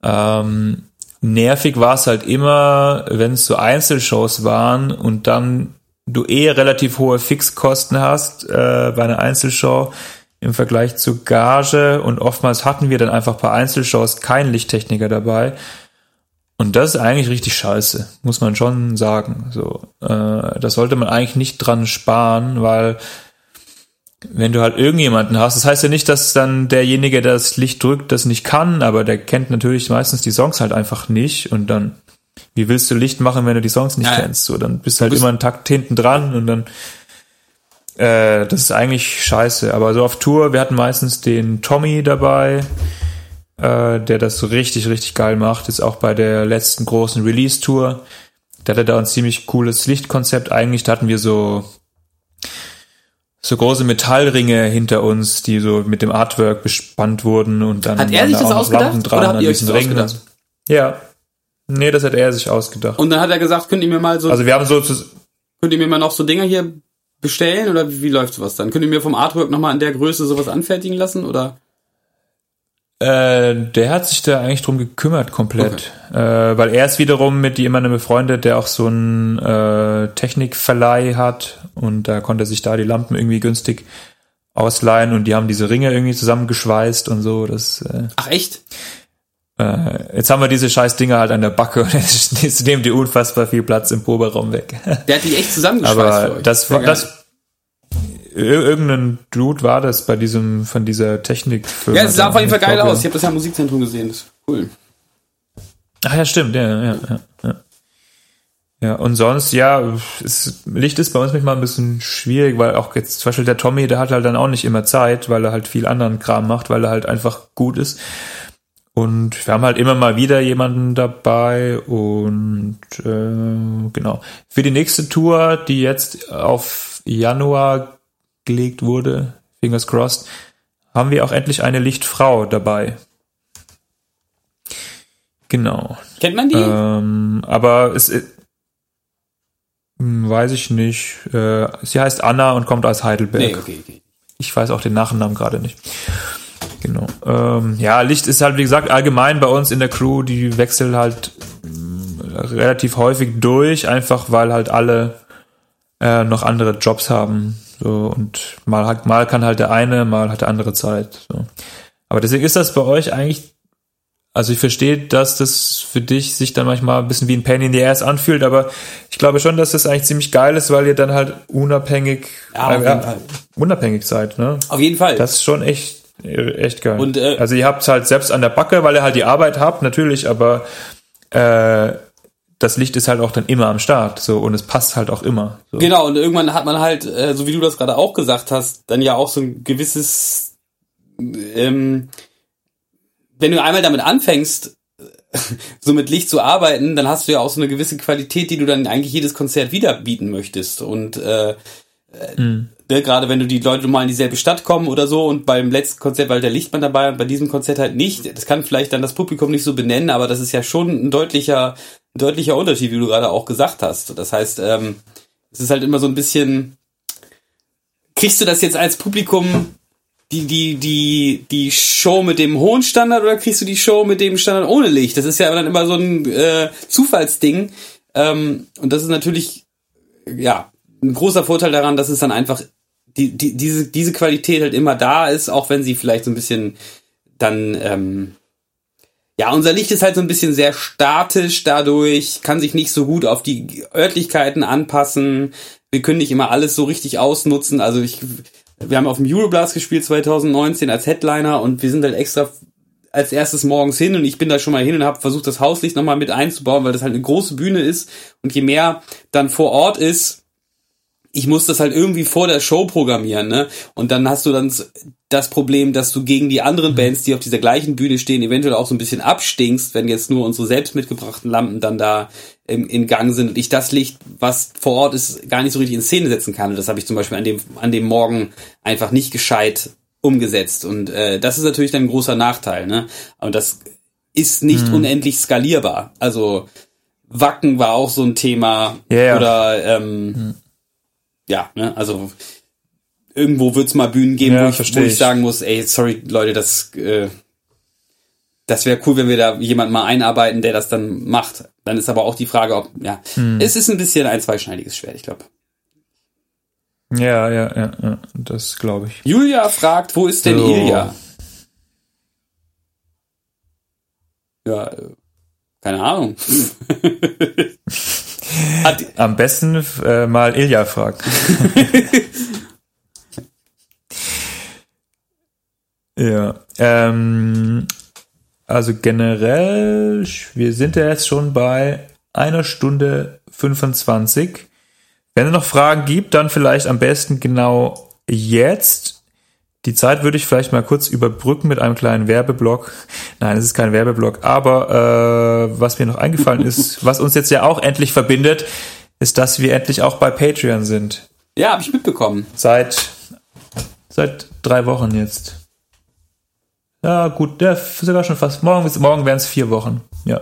Ähm, nervig war es halt immer, wenn es so Einzelshows waren und dann du eh relativ hohe Fixkosten hast äh, bei einer Einzelshow im Vergleich zu Gage und oftmals hatten wir dann einfach bei Einzelshows keinen Lichttechniker dabei Und das ist eigentlich richtig scheiße, muss man schon sagen. So, äh, das sollte man eigentlich nicht dran sparen, weil wenn du halt irgendjemanden hast, das heißt ja nicht, dass dann derjenige, der das Licht drückt, das nicht kann, aber der kennt natürlich meistens die Songs halt einfach nicht und dann, wie willst du Licht machen, wenn du die Songs nicht ja. kennst? So, dann bist du halt bist immer einen Takt hinten dran und dann, äh, das ist eigentlich scheiße. Aber so auf Tour, wir hatten meistens den Tommy dabei, äh, der das so richtig, richtig geil macht, ist auch bei der letzten großen Release-Tour. Der hatte da ein ziemlich cooles Lichtkonzept eigentlich, da hatten wir so so große Metallringe hinter uns, die so mit dem Artwork bespannt wurden und dann hat er sich das ausgedacht oder habt ihr euch das ausgedacht? Ja. Nee, das hat er sich ausgedacht. Und dann hat er gesagt, könnt ihr mir mal so Also wir haben so könnt ihr mir mal noch so Dinger hier bestellen oder wie, wie läuft sowas dann? Könnt ihr mir vom Artwork nochmal in der Größe sowas anfertigen lassen oder? Äh, der hat sich da eigentlich drum gekümmert komplett, okay. äh, weil er ist wiederum mit jemandem befreundet, der auch so einen äh, Technikverleih hat und da konnte er sich da die Lampen irgendwie günstig ausleihen und die haben diese Ringe irgendwie zusammengeschweißt und so. Das, äh, Ach echt? Äh, jetzt haben wir diese scheiß Dinger halt an der Backe und jetzt nehmen die unfassbar viel Platz im Proberaum weg. Der hat die echt zusammengeschweißt. Aber das das irgendein Dude war das bei diesem, von dieser Technikfirma. Ja, es sah auf jeden Fall geil aus. Ich habe das ja im Musikzentrum gesehen. Das ist cool. Ach ja, stimmt, ja, ja, ja. Ja, ja und sonst, ja, es, Licht ist bei uns manchmal ein bisschen schwierig, weil auch jetzt zum Beispiel der Tommy, der hat halt dann auch nicht immer Zeit, weil er halt viel anderen Kram macht, weil er halt einfach gut ist. Und wir haben halt immer mal wieder jemanden dabei und äh, genau. Für die nächste Tour, die jetzt auf Januar gelegt wurde, fingers crossed, haben wir auch endlich eine Lichtfrau dabei. Genau. Kennt man die? Ähm, aber es äh, weiß ich nicht. Äh, sie heißt Anna und kommt aus Heidelberg. Nee, okay, okay. Ich weiß auch den Nachnamen gerade nicht. Genau. Ähm, ja, Licht ist halt, wie gesagt, allgemein bei uns in der Crew, die wechseln halt äh, relativ häufig durch, einfach weil halt alle äh, noch andere Jobs haben. So, und mal hat, mal kann halt der eine, mal hat der andere Zeit. So. Aber deswegen ist das bei euch eigentlich, also ich verstehe, dass das für dich sich dann manchmal ein bisschen wie ein Pain in the Ass anfühlt, aber ich glaube schon, dass das eigentlich ziemlich geil ist, weil ihr dann halt unabhängig, ja, auf äh, unabhängig seid, ne? Auf jeden Fall. Das ist schon echt, echt geil. Und, äh, also ihr habt es halt selbst an der Backe, weil ihr halt die Arbeit habt, natürlich, aber äh, das Licht ist halt auch dann immer am Start, so und es passt halt auch immer. So. Genau und irgendwann hat man halt, äh, so wie du das gerade auch gesagt hast, dann ja auch so ein gewisses, ähm, wenn du einmal damit anfängst, so mit Licht zu arbeiten, dann hast du ja auch so eine gewisse Qualität, die du dann eigentlich jedes Konzert wieder bieten möchtest und äh, mhm. ne, gerade wenn du die Leute mal in dieselbe Stadt kommen oder so und beim letzten Konzert war der Lichtmann dabei und bei diesem Konzert halt nicht, das kann vielleicht dann das Publikum nicht so benennen, aber das ist ja schon ein deutlicher deutlicher Unterschied, wie du gerade auch gesagt hast. Das heißt, ähm, es ist halt immer so ein bisschen, kriegst du das jetzt als Publikum die, die, die, die Show mit dem hohen Standard oder kriegst du die Show mit dem Standard ohne Licht? Das ist ja dann immer so ein äh, Zufallsding. Ähm, und das ist natürlich, ja, ein großer Vorteil daran, dass es dann einfach die, die, diese, diese Qualität halt immer da ist, auch wenn sie vielleicht so ein bisschen dann ähm, ja, unser Licht ist halt so ein bisschen sehr statisch dadurch, kann sich nicht so gut auf die Örtlichkeiten anpassen. Wir können nicht immer alles so richtig ausnutzen. Also ich, wir haben auf dem Euroblast gespielt 2019 als Headliner und wir sind halt extra als erstes morgens hin und ich bin da schon mal hin und habe versucht, das Hauslicht nochmal mit einzubauen, weil das halt eine große Bühne ist und je mehr dann vor Ort ist, ich muss das halt irgendwie vor der Show programmieren, ne? Und dann hast du dann das Problem, dass du gegen die anderen mhm. Bands, die auf dieser gleichen Bühne stehen, eventuell auch so ein bisschen abstinkst, wenn jetzt nur unsere selbst mitgebrachten Lampen dann da im, in Gang sind und ich das Licht, was vor Ort ist, gar nicht so richtig in Szene setzen kann. Und das habe ich zum Beispiel an dem, an dem Morgen einfach nicht gescheit umgesetzt. Und äh, das ist natürlich dann ein großer Nachteil, ne? Und das ist nicht mhm. unendlich skalierbar. Also Wacken war auch so ein Thema. Yeah. Oder ähm, mhm ja, ne, also irgendwo wird es mal Bühnen geben, ja, wo, ich, wo ich sagen muss, ey, sorry, Leute, das, äh, das wäre cool, wenn wir da jemanden mal einarbeiten, der das dann macht. Dann ist aber auch die Frage, ob, ja, hm. es ist ein bisschen ein zweischneidiges Schwert, ich glaube. Ja, ja, ja, ja, das glaube ich. Julia fragt, wo ist denn so. Ilja? Ja, äh, Keine Ahnung. Am besten äh, mal Ilja fragen. ja. Ähm, also generell, wir sind ja jetzt schon bei einer Stunde 25. Wenn es noch Fragen gibt, dann vielleicht am besten genau jetzt. Die Zeit würde ich vielleicht mal kurz überbrücken mit einem kleinen Werbeblock. Nein, es ist kein Werbeblock, aber äh, was mir noch eingefallen ist, was uns jetzt ja auch endlich verbindet, ist, dass wir endlich auch bei Patreon sind. Ja, habe ich mitbekommen. Seit seit drei Wochen jetzt. Ja, gut, der sogar schon fast. Morgen, morgen wären es vier Wochen. Ja.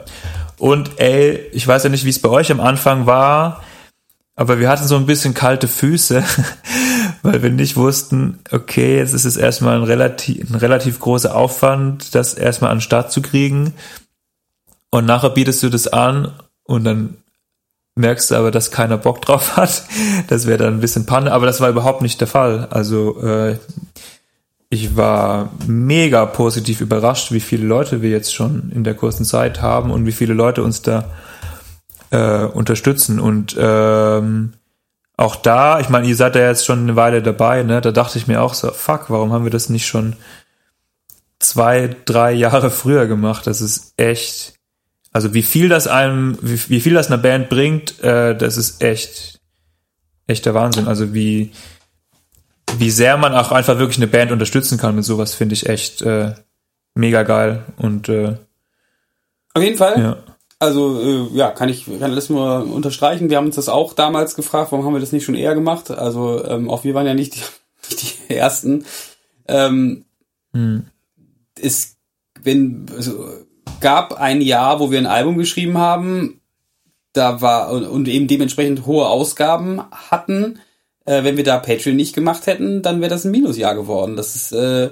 Und ey, ich weiß ja nicht, wie es bei euch am Anfang war, aber wir hatten so ein bisschen kalte Füße, weil wir nicht wussten, okay, jetzt ist es erstmal ein relativ, ein relativ großer Aufwand, das erstmal an den Start zu kriegen. Und nachher bietest du das an und dann merkst du aber, dass keiner Bock drauf hat. Das wäre dann ein bisschen Panne, aber das war überhaupt nicht der Fall. Also äh, ich war mega positiv überrascht, wie viele Leute wir jetzt schon in der kurzen Zeit haben und wie viele Leute uns da äh, unterstützen. Und ähm, auch da, ich meine, ihr seid ja jetzt schon eine Weile dabei, ne? Da dachte ich mir auch so, fuck, warum haben wir das nicht schon zwei, drei Jahre früher gemacht? Das ist echt, also wie viel das einem, wie, wie viel das einer Band bringt, äh, das ist echt, echter Wahnsinn. Also wie, wie sehr man auch einfach wirklich eine Band unterstützen kann mit sowas, finde ich echt äh, mega geil. Und äh, auf jeden Fall. Ja. Also äh, ja, kann ich kann das nur unterstreichen. Wir haben uns das auch damals gefragt, warum haben wir das nicht schon eher gemacht? Also ähm, auch wir waren ja nicht die, nicht die ersten. Ähm, hm. Es wenn also, gab ein Jahr, wo wir ein Album geschrieben haben, da war und, und eben dementsprechend hohe Ausgaben hatten äh, wenn wir da Patreon nicht gemacht hätten, dann wäre das ein Minusjahr geworden. Das ist äh,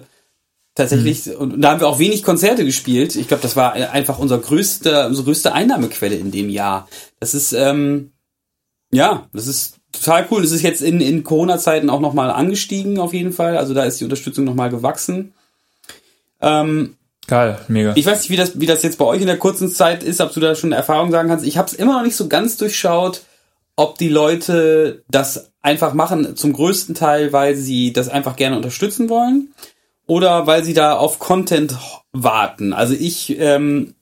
tatsächlich, mhm. und da haben wir auch wenig Konzerte gespielt. Ich glaube, das war einfach unser größte, unsere größte Einnahmequelle in dem Jahr. Das ist, ähm, ja, das ist total cool. Das ist jetzt in, in Corona-Zeiten auch nochmal angestiegen, auf jeden Fall. Also da ist die Unterstützung nochmal gewachsen. Ähm, Geil, mega. Ich weiß nicht, wie das, wie das jetzt bei euch in der kurzen Zeit ist, ob du da schon Erfahrung sagen kannst. Ich habe es immer noch nicht so ganz durchschaut, ob die Leute das einfach machen, zum größten Teil, weil sie das einfach gerne unterstützen wollen oder weil sie da auf Content warten. Also ich, ähm,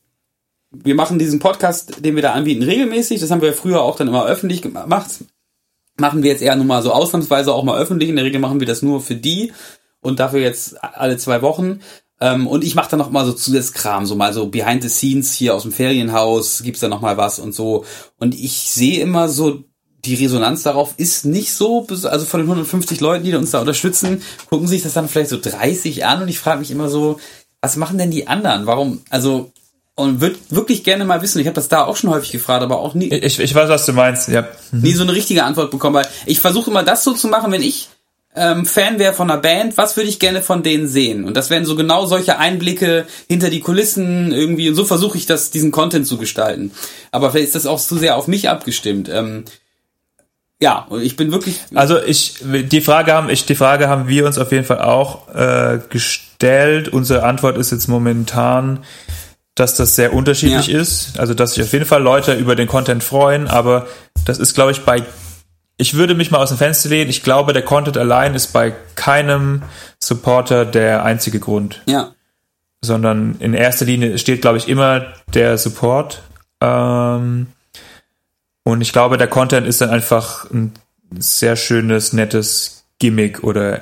wir machen diesen Podcast, den wir da anbieten, regelmäßig. Das haben wir früher auch dann immer öffentlich gemacht. Machen wir jetzt eher nur mal so ausnahmsweise auch mal öffentlich. In der Regel machen wir das nur für die und dafür jetzt alle zwei Wochen. Ähm, und ich mache dann noch mal so Zusatzkram, so mal so Behind the Scenes hier aus dem Ferienhaus, gibt's da noch mal was und so. Und ich sehe immer so, die Resonanz darauf ist nicht so, also von den 150 Leuten, die uns da unterstützen, gucken sich das dann vielleicht so 30 an und ich frage mich immer so, was machen denn die anderen? Warum, also und würde wirklich gerne mal wissen. Ich habe das da auch schon häufig gefragt, aber auch nie. Ich, ich weiß, was du meinst. Ja. Mhm. Nie so eine richtige Antwort bekommen, weil ich versuche immer das so zu machen, wenn ich ähm, Fan wäre von einer Band, was würde ich gerne von denen sehen? Und das wären so genau solche Einblicke hinter die Kulissen irgendwie. Und so versuche ich das, diesen Content zu gestalten. Aber vielleicht ist das auch zu sehr auf mich abgestimmt. Ähm, ja, und ich bin wirklich. Also ich, die Frage haben, ich, die Frage haben wir uns auf jeden Fall auch äh, gestellt. Unsere Antwort ist jetzt momentan, dass das sehr unterschiedlich ja. ist. Also dass sich auf jeden Fall Leute über den Content freuen, aber das ist, glaube ich, bei ich würde mich mal aus dem Fenster lehnen. Ich glaube, der Content allein ist bei keinem Supporter der einzige Grund. Ja. Sondern in erster Linie steht, glaube ich, immer der Support. Ähm, und ich glaube, der Content ist dann einfach ein sehr schönes, nettes Gimmick oder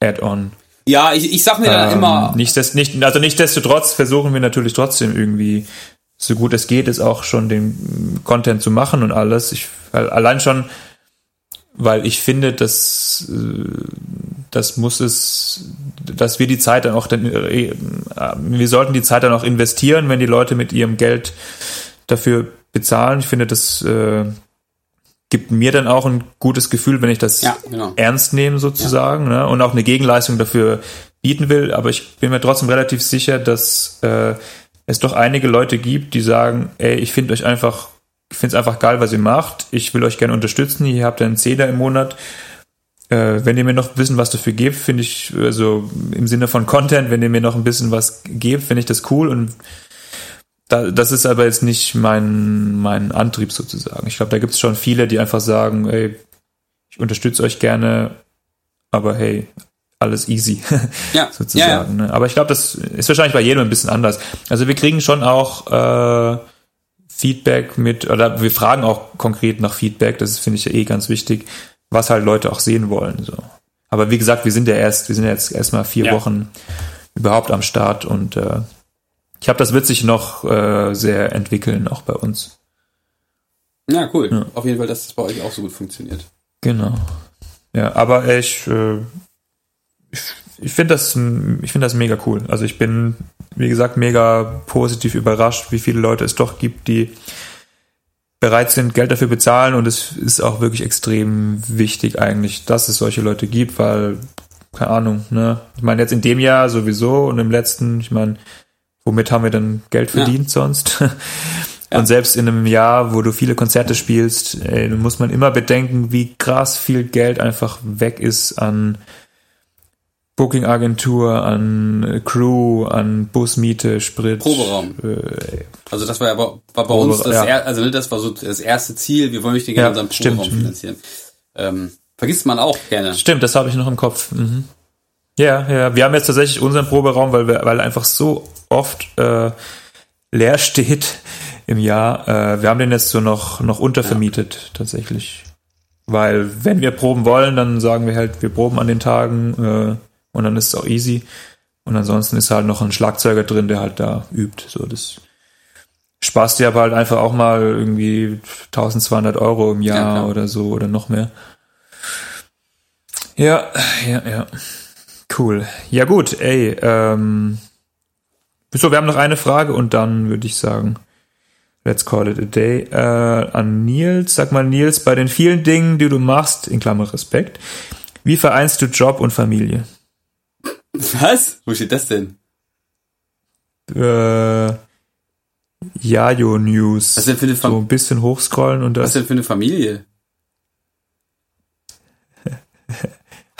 Add-on. Ja, ich, ich sag mir dann ähm, immer. Nicht, das, nicht, also nichtsdestotrotz versuchen wir natürlich trotzdem irgendwie, so gut es geht, ist auch schon den Content zu machen und alles. Ich, allein schon, weil ich finde, dass äh, das muss es, dass wir die Zeit dann auch, dann, äh, wir sollten die Zeit dann auch investieren, wenn die Leute mit ihrem Geld dafür bezahlen. Ich finde, das äh, gibt mir dann auch ein gutes Gefühl, wenn ich das ja, genau. ernst nehme sozusagen ja. ne? und auch eine Gegenleistung dafür bieten will. Aber ich bin mir trotzdem relativ sicher, dass äh, es doch einige Leute gibt, die sagen, ey, ich finde euch einfach, ich finde es einfach geil, was ihr macht. Ich will euch gerne unterstützen. Ihr habt einen Zehner im Monat. Äh, wenn ihr mir noch ein bisschen was dafür gebt, finde ich, also im Sinne von Content, wenn ihr mir noch ein bisschen was gebt, finde ich das cool und da, das ist aber jetzt nicht mein, mein Antrieb sozusagen. Ich glaube, da gibt es schon viele, die einfach sagen, ey, ich unterstütze euch gerne, aber hey, alles easy, ja. sozusagen. Ja, ja. Ne? Aber ich glaube, das ist wahrscheinlich bei jedem ein bisschen anders. Also wir kriegen schon auch äh, Feedback mit, oder wir fragen auch konkret nach Feedback, das finde ich ja eh ganz wichtig, was halt Leute auch sehen wollen. So. Aber wie gesagt, wir sind ja erst, wir sind ja jetzt erstmal vier. Wochen überhaupt am Start und äh, ich glaube, das wird sich noch äh, sehr entwickeln, auch bei uns. Ja, cool. Ja. Auf jeden Fall, dass das bei euch auch so gut funktioniert. Genau. Ja, aber ich, äh, ich, ich finde das, ich finde das mega cool. Also ich bin, wie gesagt, mega positiv überrascht, wie viele Leute es doch gibt, die bereit sind, Geld dafür bezahlen und es ist auch wirklich extrem wichtig eigentlich, dass es solche Leute gibt, weil, keine Ahnung, ne? Ich meine, jetzt in dem Jahr sowieso und im letzten, ich meine, womit haben wir denn Geld verdient ja. sonst? Und selbst in einem Jahr, wo du viele Konzerte spielst, ey, muss man immer bedenken, wie krass viel Geld einfach weg ist an Booking-Agentur, an Crew, an Busmiete, Sprit. Proberaum. Äh, also das war ja war bei Probe, uns das, ja. er, also ne, das war so das erste Ziel. Wir wollen nicht gerne ja, unseren Proberaum stimmt. finanzieren. Ähm, vergisst man auch gerne. Stimmt, das habe ich noch im Kopf. Mhm. Ja, ja. Wir haben jetzt tatsächlich unseren Proberaum, weil wir, weil einfach so oft äh, leer steht im Jahr. Äh, wir haben den jetzt so noch, noch untervermietet, ja. tatsächlich. Weil, wenn wir proben wollen, dann sagen wir halt, wir proben an den Tagen äh, und dann ist es auch easy. Und ansonsten ist halt noch ein Schlagzeuger drin, der halt da übt. So, das sparst dir aber halt einfach auch mal irgendwie 1200 Euro im Jahr ja, oder so oder noch mehr. Ja, ja, ja. Cool. Ja gut, ey, ähm, so, wir haben noch eine Frage und dann würde ich sagen, let's call it a day. Äh, an Nils, sag mal Nils, bei den vielen Dingen, die du machst, in Klammer Respekt, wie vereinst du Job und Familie? Was? Wo steht das denn? Äh, Jajo News. Was denn für eine Fam So ein bisschen hochscrollen und das. Was denn für eine Familie?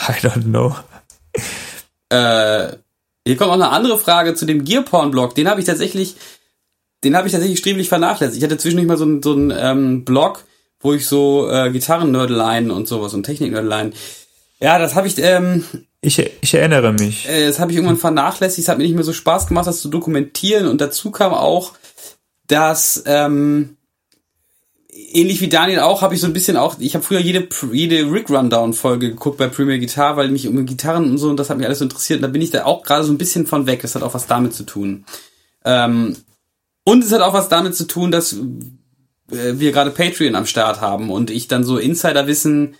I don't know. Äh, hier kommt auch eine andere Frage zu dem Gearporn-Blog. Den habe ich tatsächlich, den habe ich tatsächlich streblich vernachlässigt. Ich hatte zwischendurch mal so, einen so einen ähm, Blog, wo ich so äh, Gitarrennördeleien und sowas und Techniknördeleien. Ja, das habe ich. Ähm, ich, ich erinnere mich. Äh, das habe ich irgendwann vernachlässigt. Es hat mir nicht mehr so Spaß gemacht, das zu dokumentieren. Und dazu kam auch, dass ähm, ähnlich wie Daniel auch, habe ich so ein bisschen auch, ich habe früher jede jede Rick Rundown Folge geguckt bei Premier Guitar, weil mich um Gitarren und so und das hat mich alles interessiert. Und da bin ich da auch gerade so ein bisschen von weg. Das hat auch was damit zu tun. Ähm, und es hat auch was damit zu tun, dass äh, wir gerade Patreon am Start haben und ich dann so Insiderwissen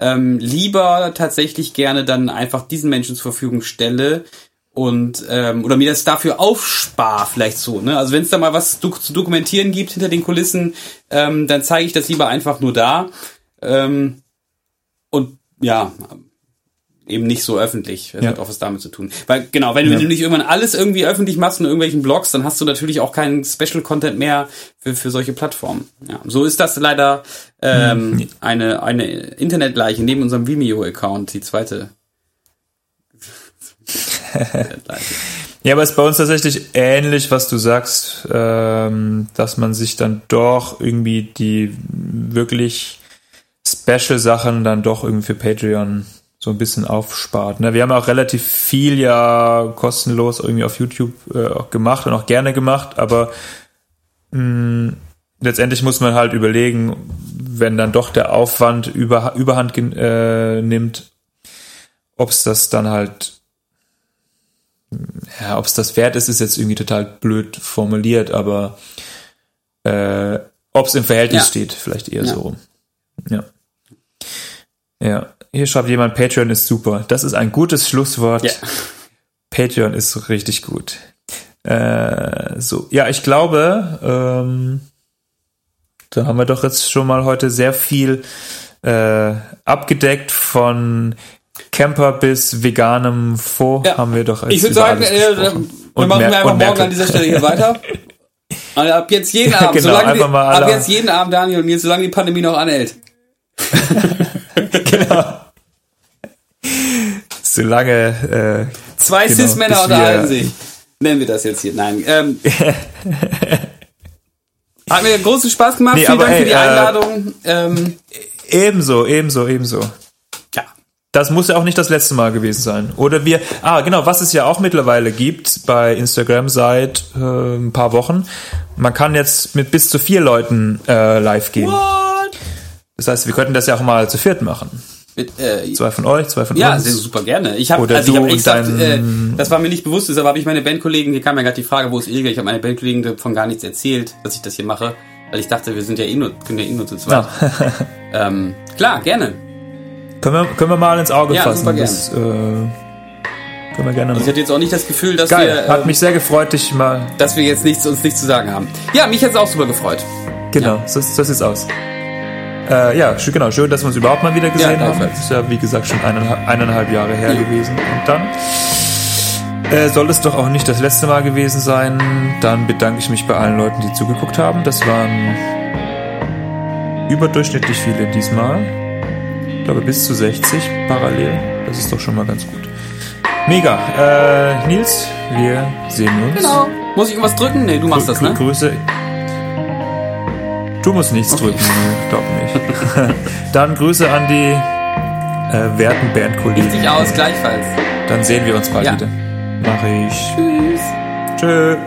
ähm, lieber tatsächlich gerne dann einfach diesen Menschen zur Verfügung stelle, und ähm, oder mir das dafür aufspar vielleicht so ne also wenn es da mal was do zu dokumentieren gibt hinter den Kulissen ähm, dann zeige ich das lieber einfach nur da ähm, und ja eben nicht so öffentlich das ja. hat auch was damit zu tun weil genau wenn, ja. wenn du nicht irgendwann alles irgendwie öffentlich machst in irgendwelchen Blogs dann hast du natürlich auch keinen Special Content mehr für für solche Plattformen ja so ist das leider ähm, mhm. eine eine Internetleiche neben unserem Vimeo Account die zweite ja, aber es ist bei uns tatsächlich ähnlich, was du sagst, ähm, dass man sich dann doch irgendwie die wirklich Special Sachen dann doch irgendwie für Patreon so ein bisschen aufspart. Ne? Wir haben auch relativ viel ja kostenlos irgendwie auf YouTube äh, auch gemacht und auch gerne gemacht, aber mh, letztendlich muss man halt überlegen, wenn dann doch der Aufwand über, überhand äh, nimmt, ob es das dann halt ja, ob es das wert ist, ist jetzt irgendwie total blöd formuliert, aber äh, ob es im Verhältnis ja. steht, vielleicht eher ja. so rum. Ja. Ja. Hier schreibt jemand, Patreon ist super. Das ist ein gutes Schlusswort. Ja. Patreon ist richtig gut. Äh, so, ja, ich glaube, ähm, da haben wir doch jetzt schon mal heute sehr viel äh, abgedeckt von Camper bis veganem Faux ja. haben wir doch als Ich würde sagen, äh, wir machen wir einfach morgen an dieser Stelle hier weiter. Und ab jetzt jeden Abend, genau, solange die, ab jetzt jeden Abend, Daniel und jetzt, solange die Pandemie noch anhält. genau. Solange äh, zwei genau, Cis-Männer unterhalten sich. Nennen wir das jetzt hier. Nein. Ähm, Hat mir großen Spaß gemacht. Nee, Vielen Dank ey, für die äh, Einladung. Äh, ähm, ebenso, ebenso, ebenso. Das muss ja auch nicht das letzte Mal gewesen sein. Oder wir, ah genau, was es ja auch mittlerweile gibt bei Instagram seit äh, ein paar Wochen. Man kann jetzt mit bis zu vier Leuten äh, live gehen. What? Das heißt, wir könnten das ja auch mal zu viert machen. Mit, äh, zwei von euch, zwei von ja, uns. Ja, super gerne. Ich habe also ich hab extra, äh, das war mir nicht bewusst, deshalb habe ich meine Bandkollegen, hier kam ja gerade die Frage, wo ist Ilge? Ich habe meine Bandkollegen davon gar nichts erzählt, dass ich das hier mache, weil ich dachte, wir sind ja eh nur, können ja eh nur zu zweit. Ja. ähm, klar, gerne. Können wir, können wir mal ins Auge ja, fassen. Super. Das, äh, können wir gerne machen. Ich hatte jetzt auch nicht das Gefühl, dass Geil. wir. Hat ähm, mich sehr gefreut, dich mal. Dass wir jetzt nichts uns nichts zu sagen haben. Ja, mich hat es auch super gefreut. Genau, ja. so, so sieht's aus. Äh, ja, genau, schön, dass wir uns überhaupt mal wieder gesehen ja, haben. Das ist ja, wie gesagt, schon eineinhalb, eineinhalb Jahre her gewesen. Und dann äh, soll es doch auch nicht das letzte Mal gewesen sein. Dann bedanke ich mich bei allen Leuten, die zugeguckt haben. Das waren überdurchschnittlich viele diesmal. Ich glaube bis zu 60 parallel. Das ist doch schon mal ganz gut. Mega. Äh, Nils, wir sehen uns. Genau. Muss ich irgendwas drücken? Nee, du machst das, ne? Grüße. Du musst nichts okay. drücken, glaub nicht. Dann Grüße an die äh, werten Bandkollegen. Richtig aus, gleichfalls. Dann sehen wir uns bald ja. wieder. Mach ich. Tschüss. Tschüss.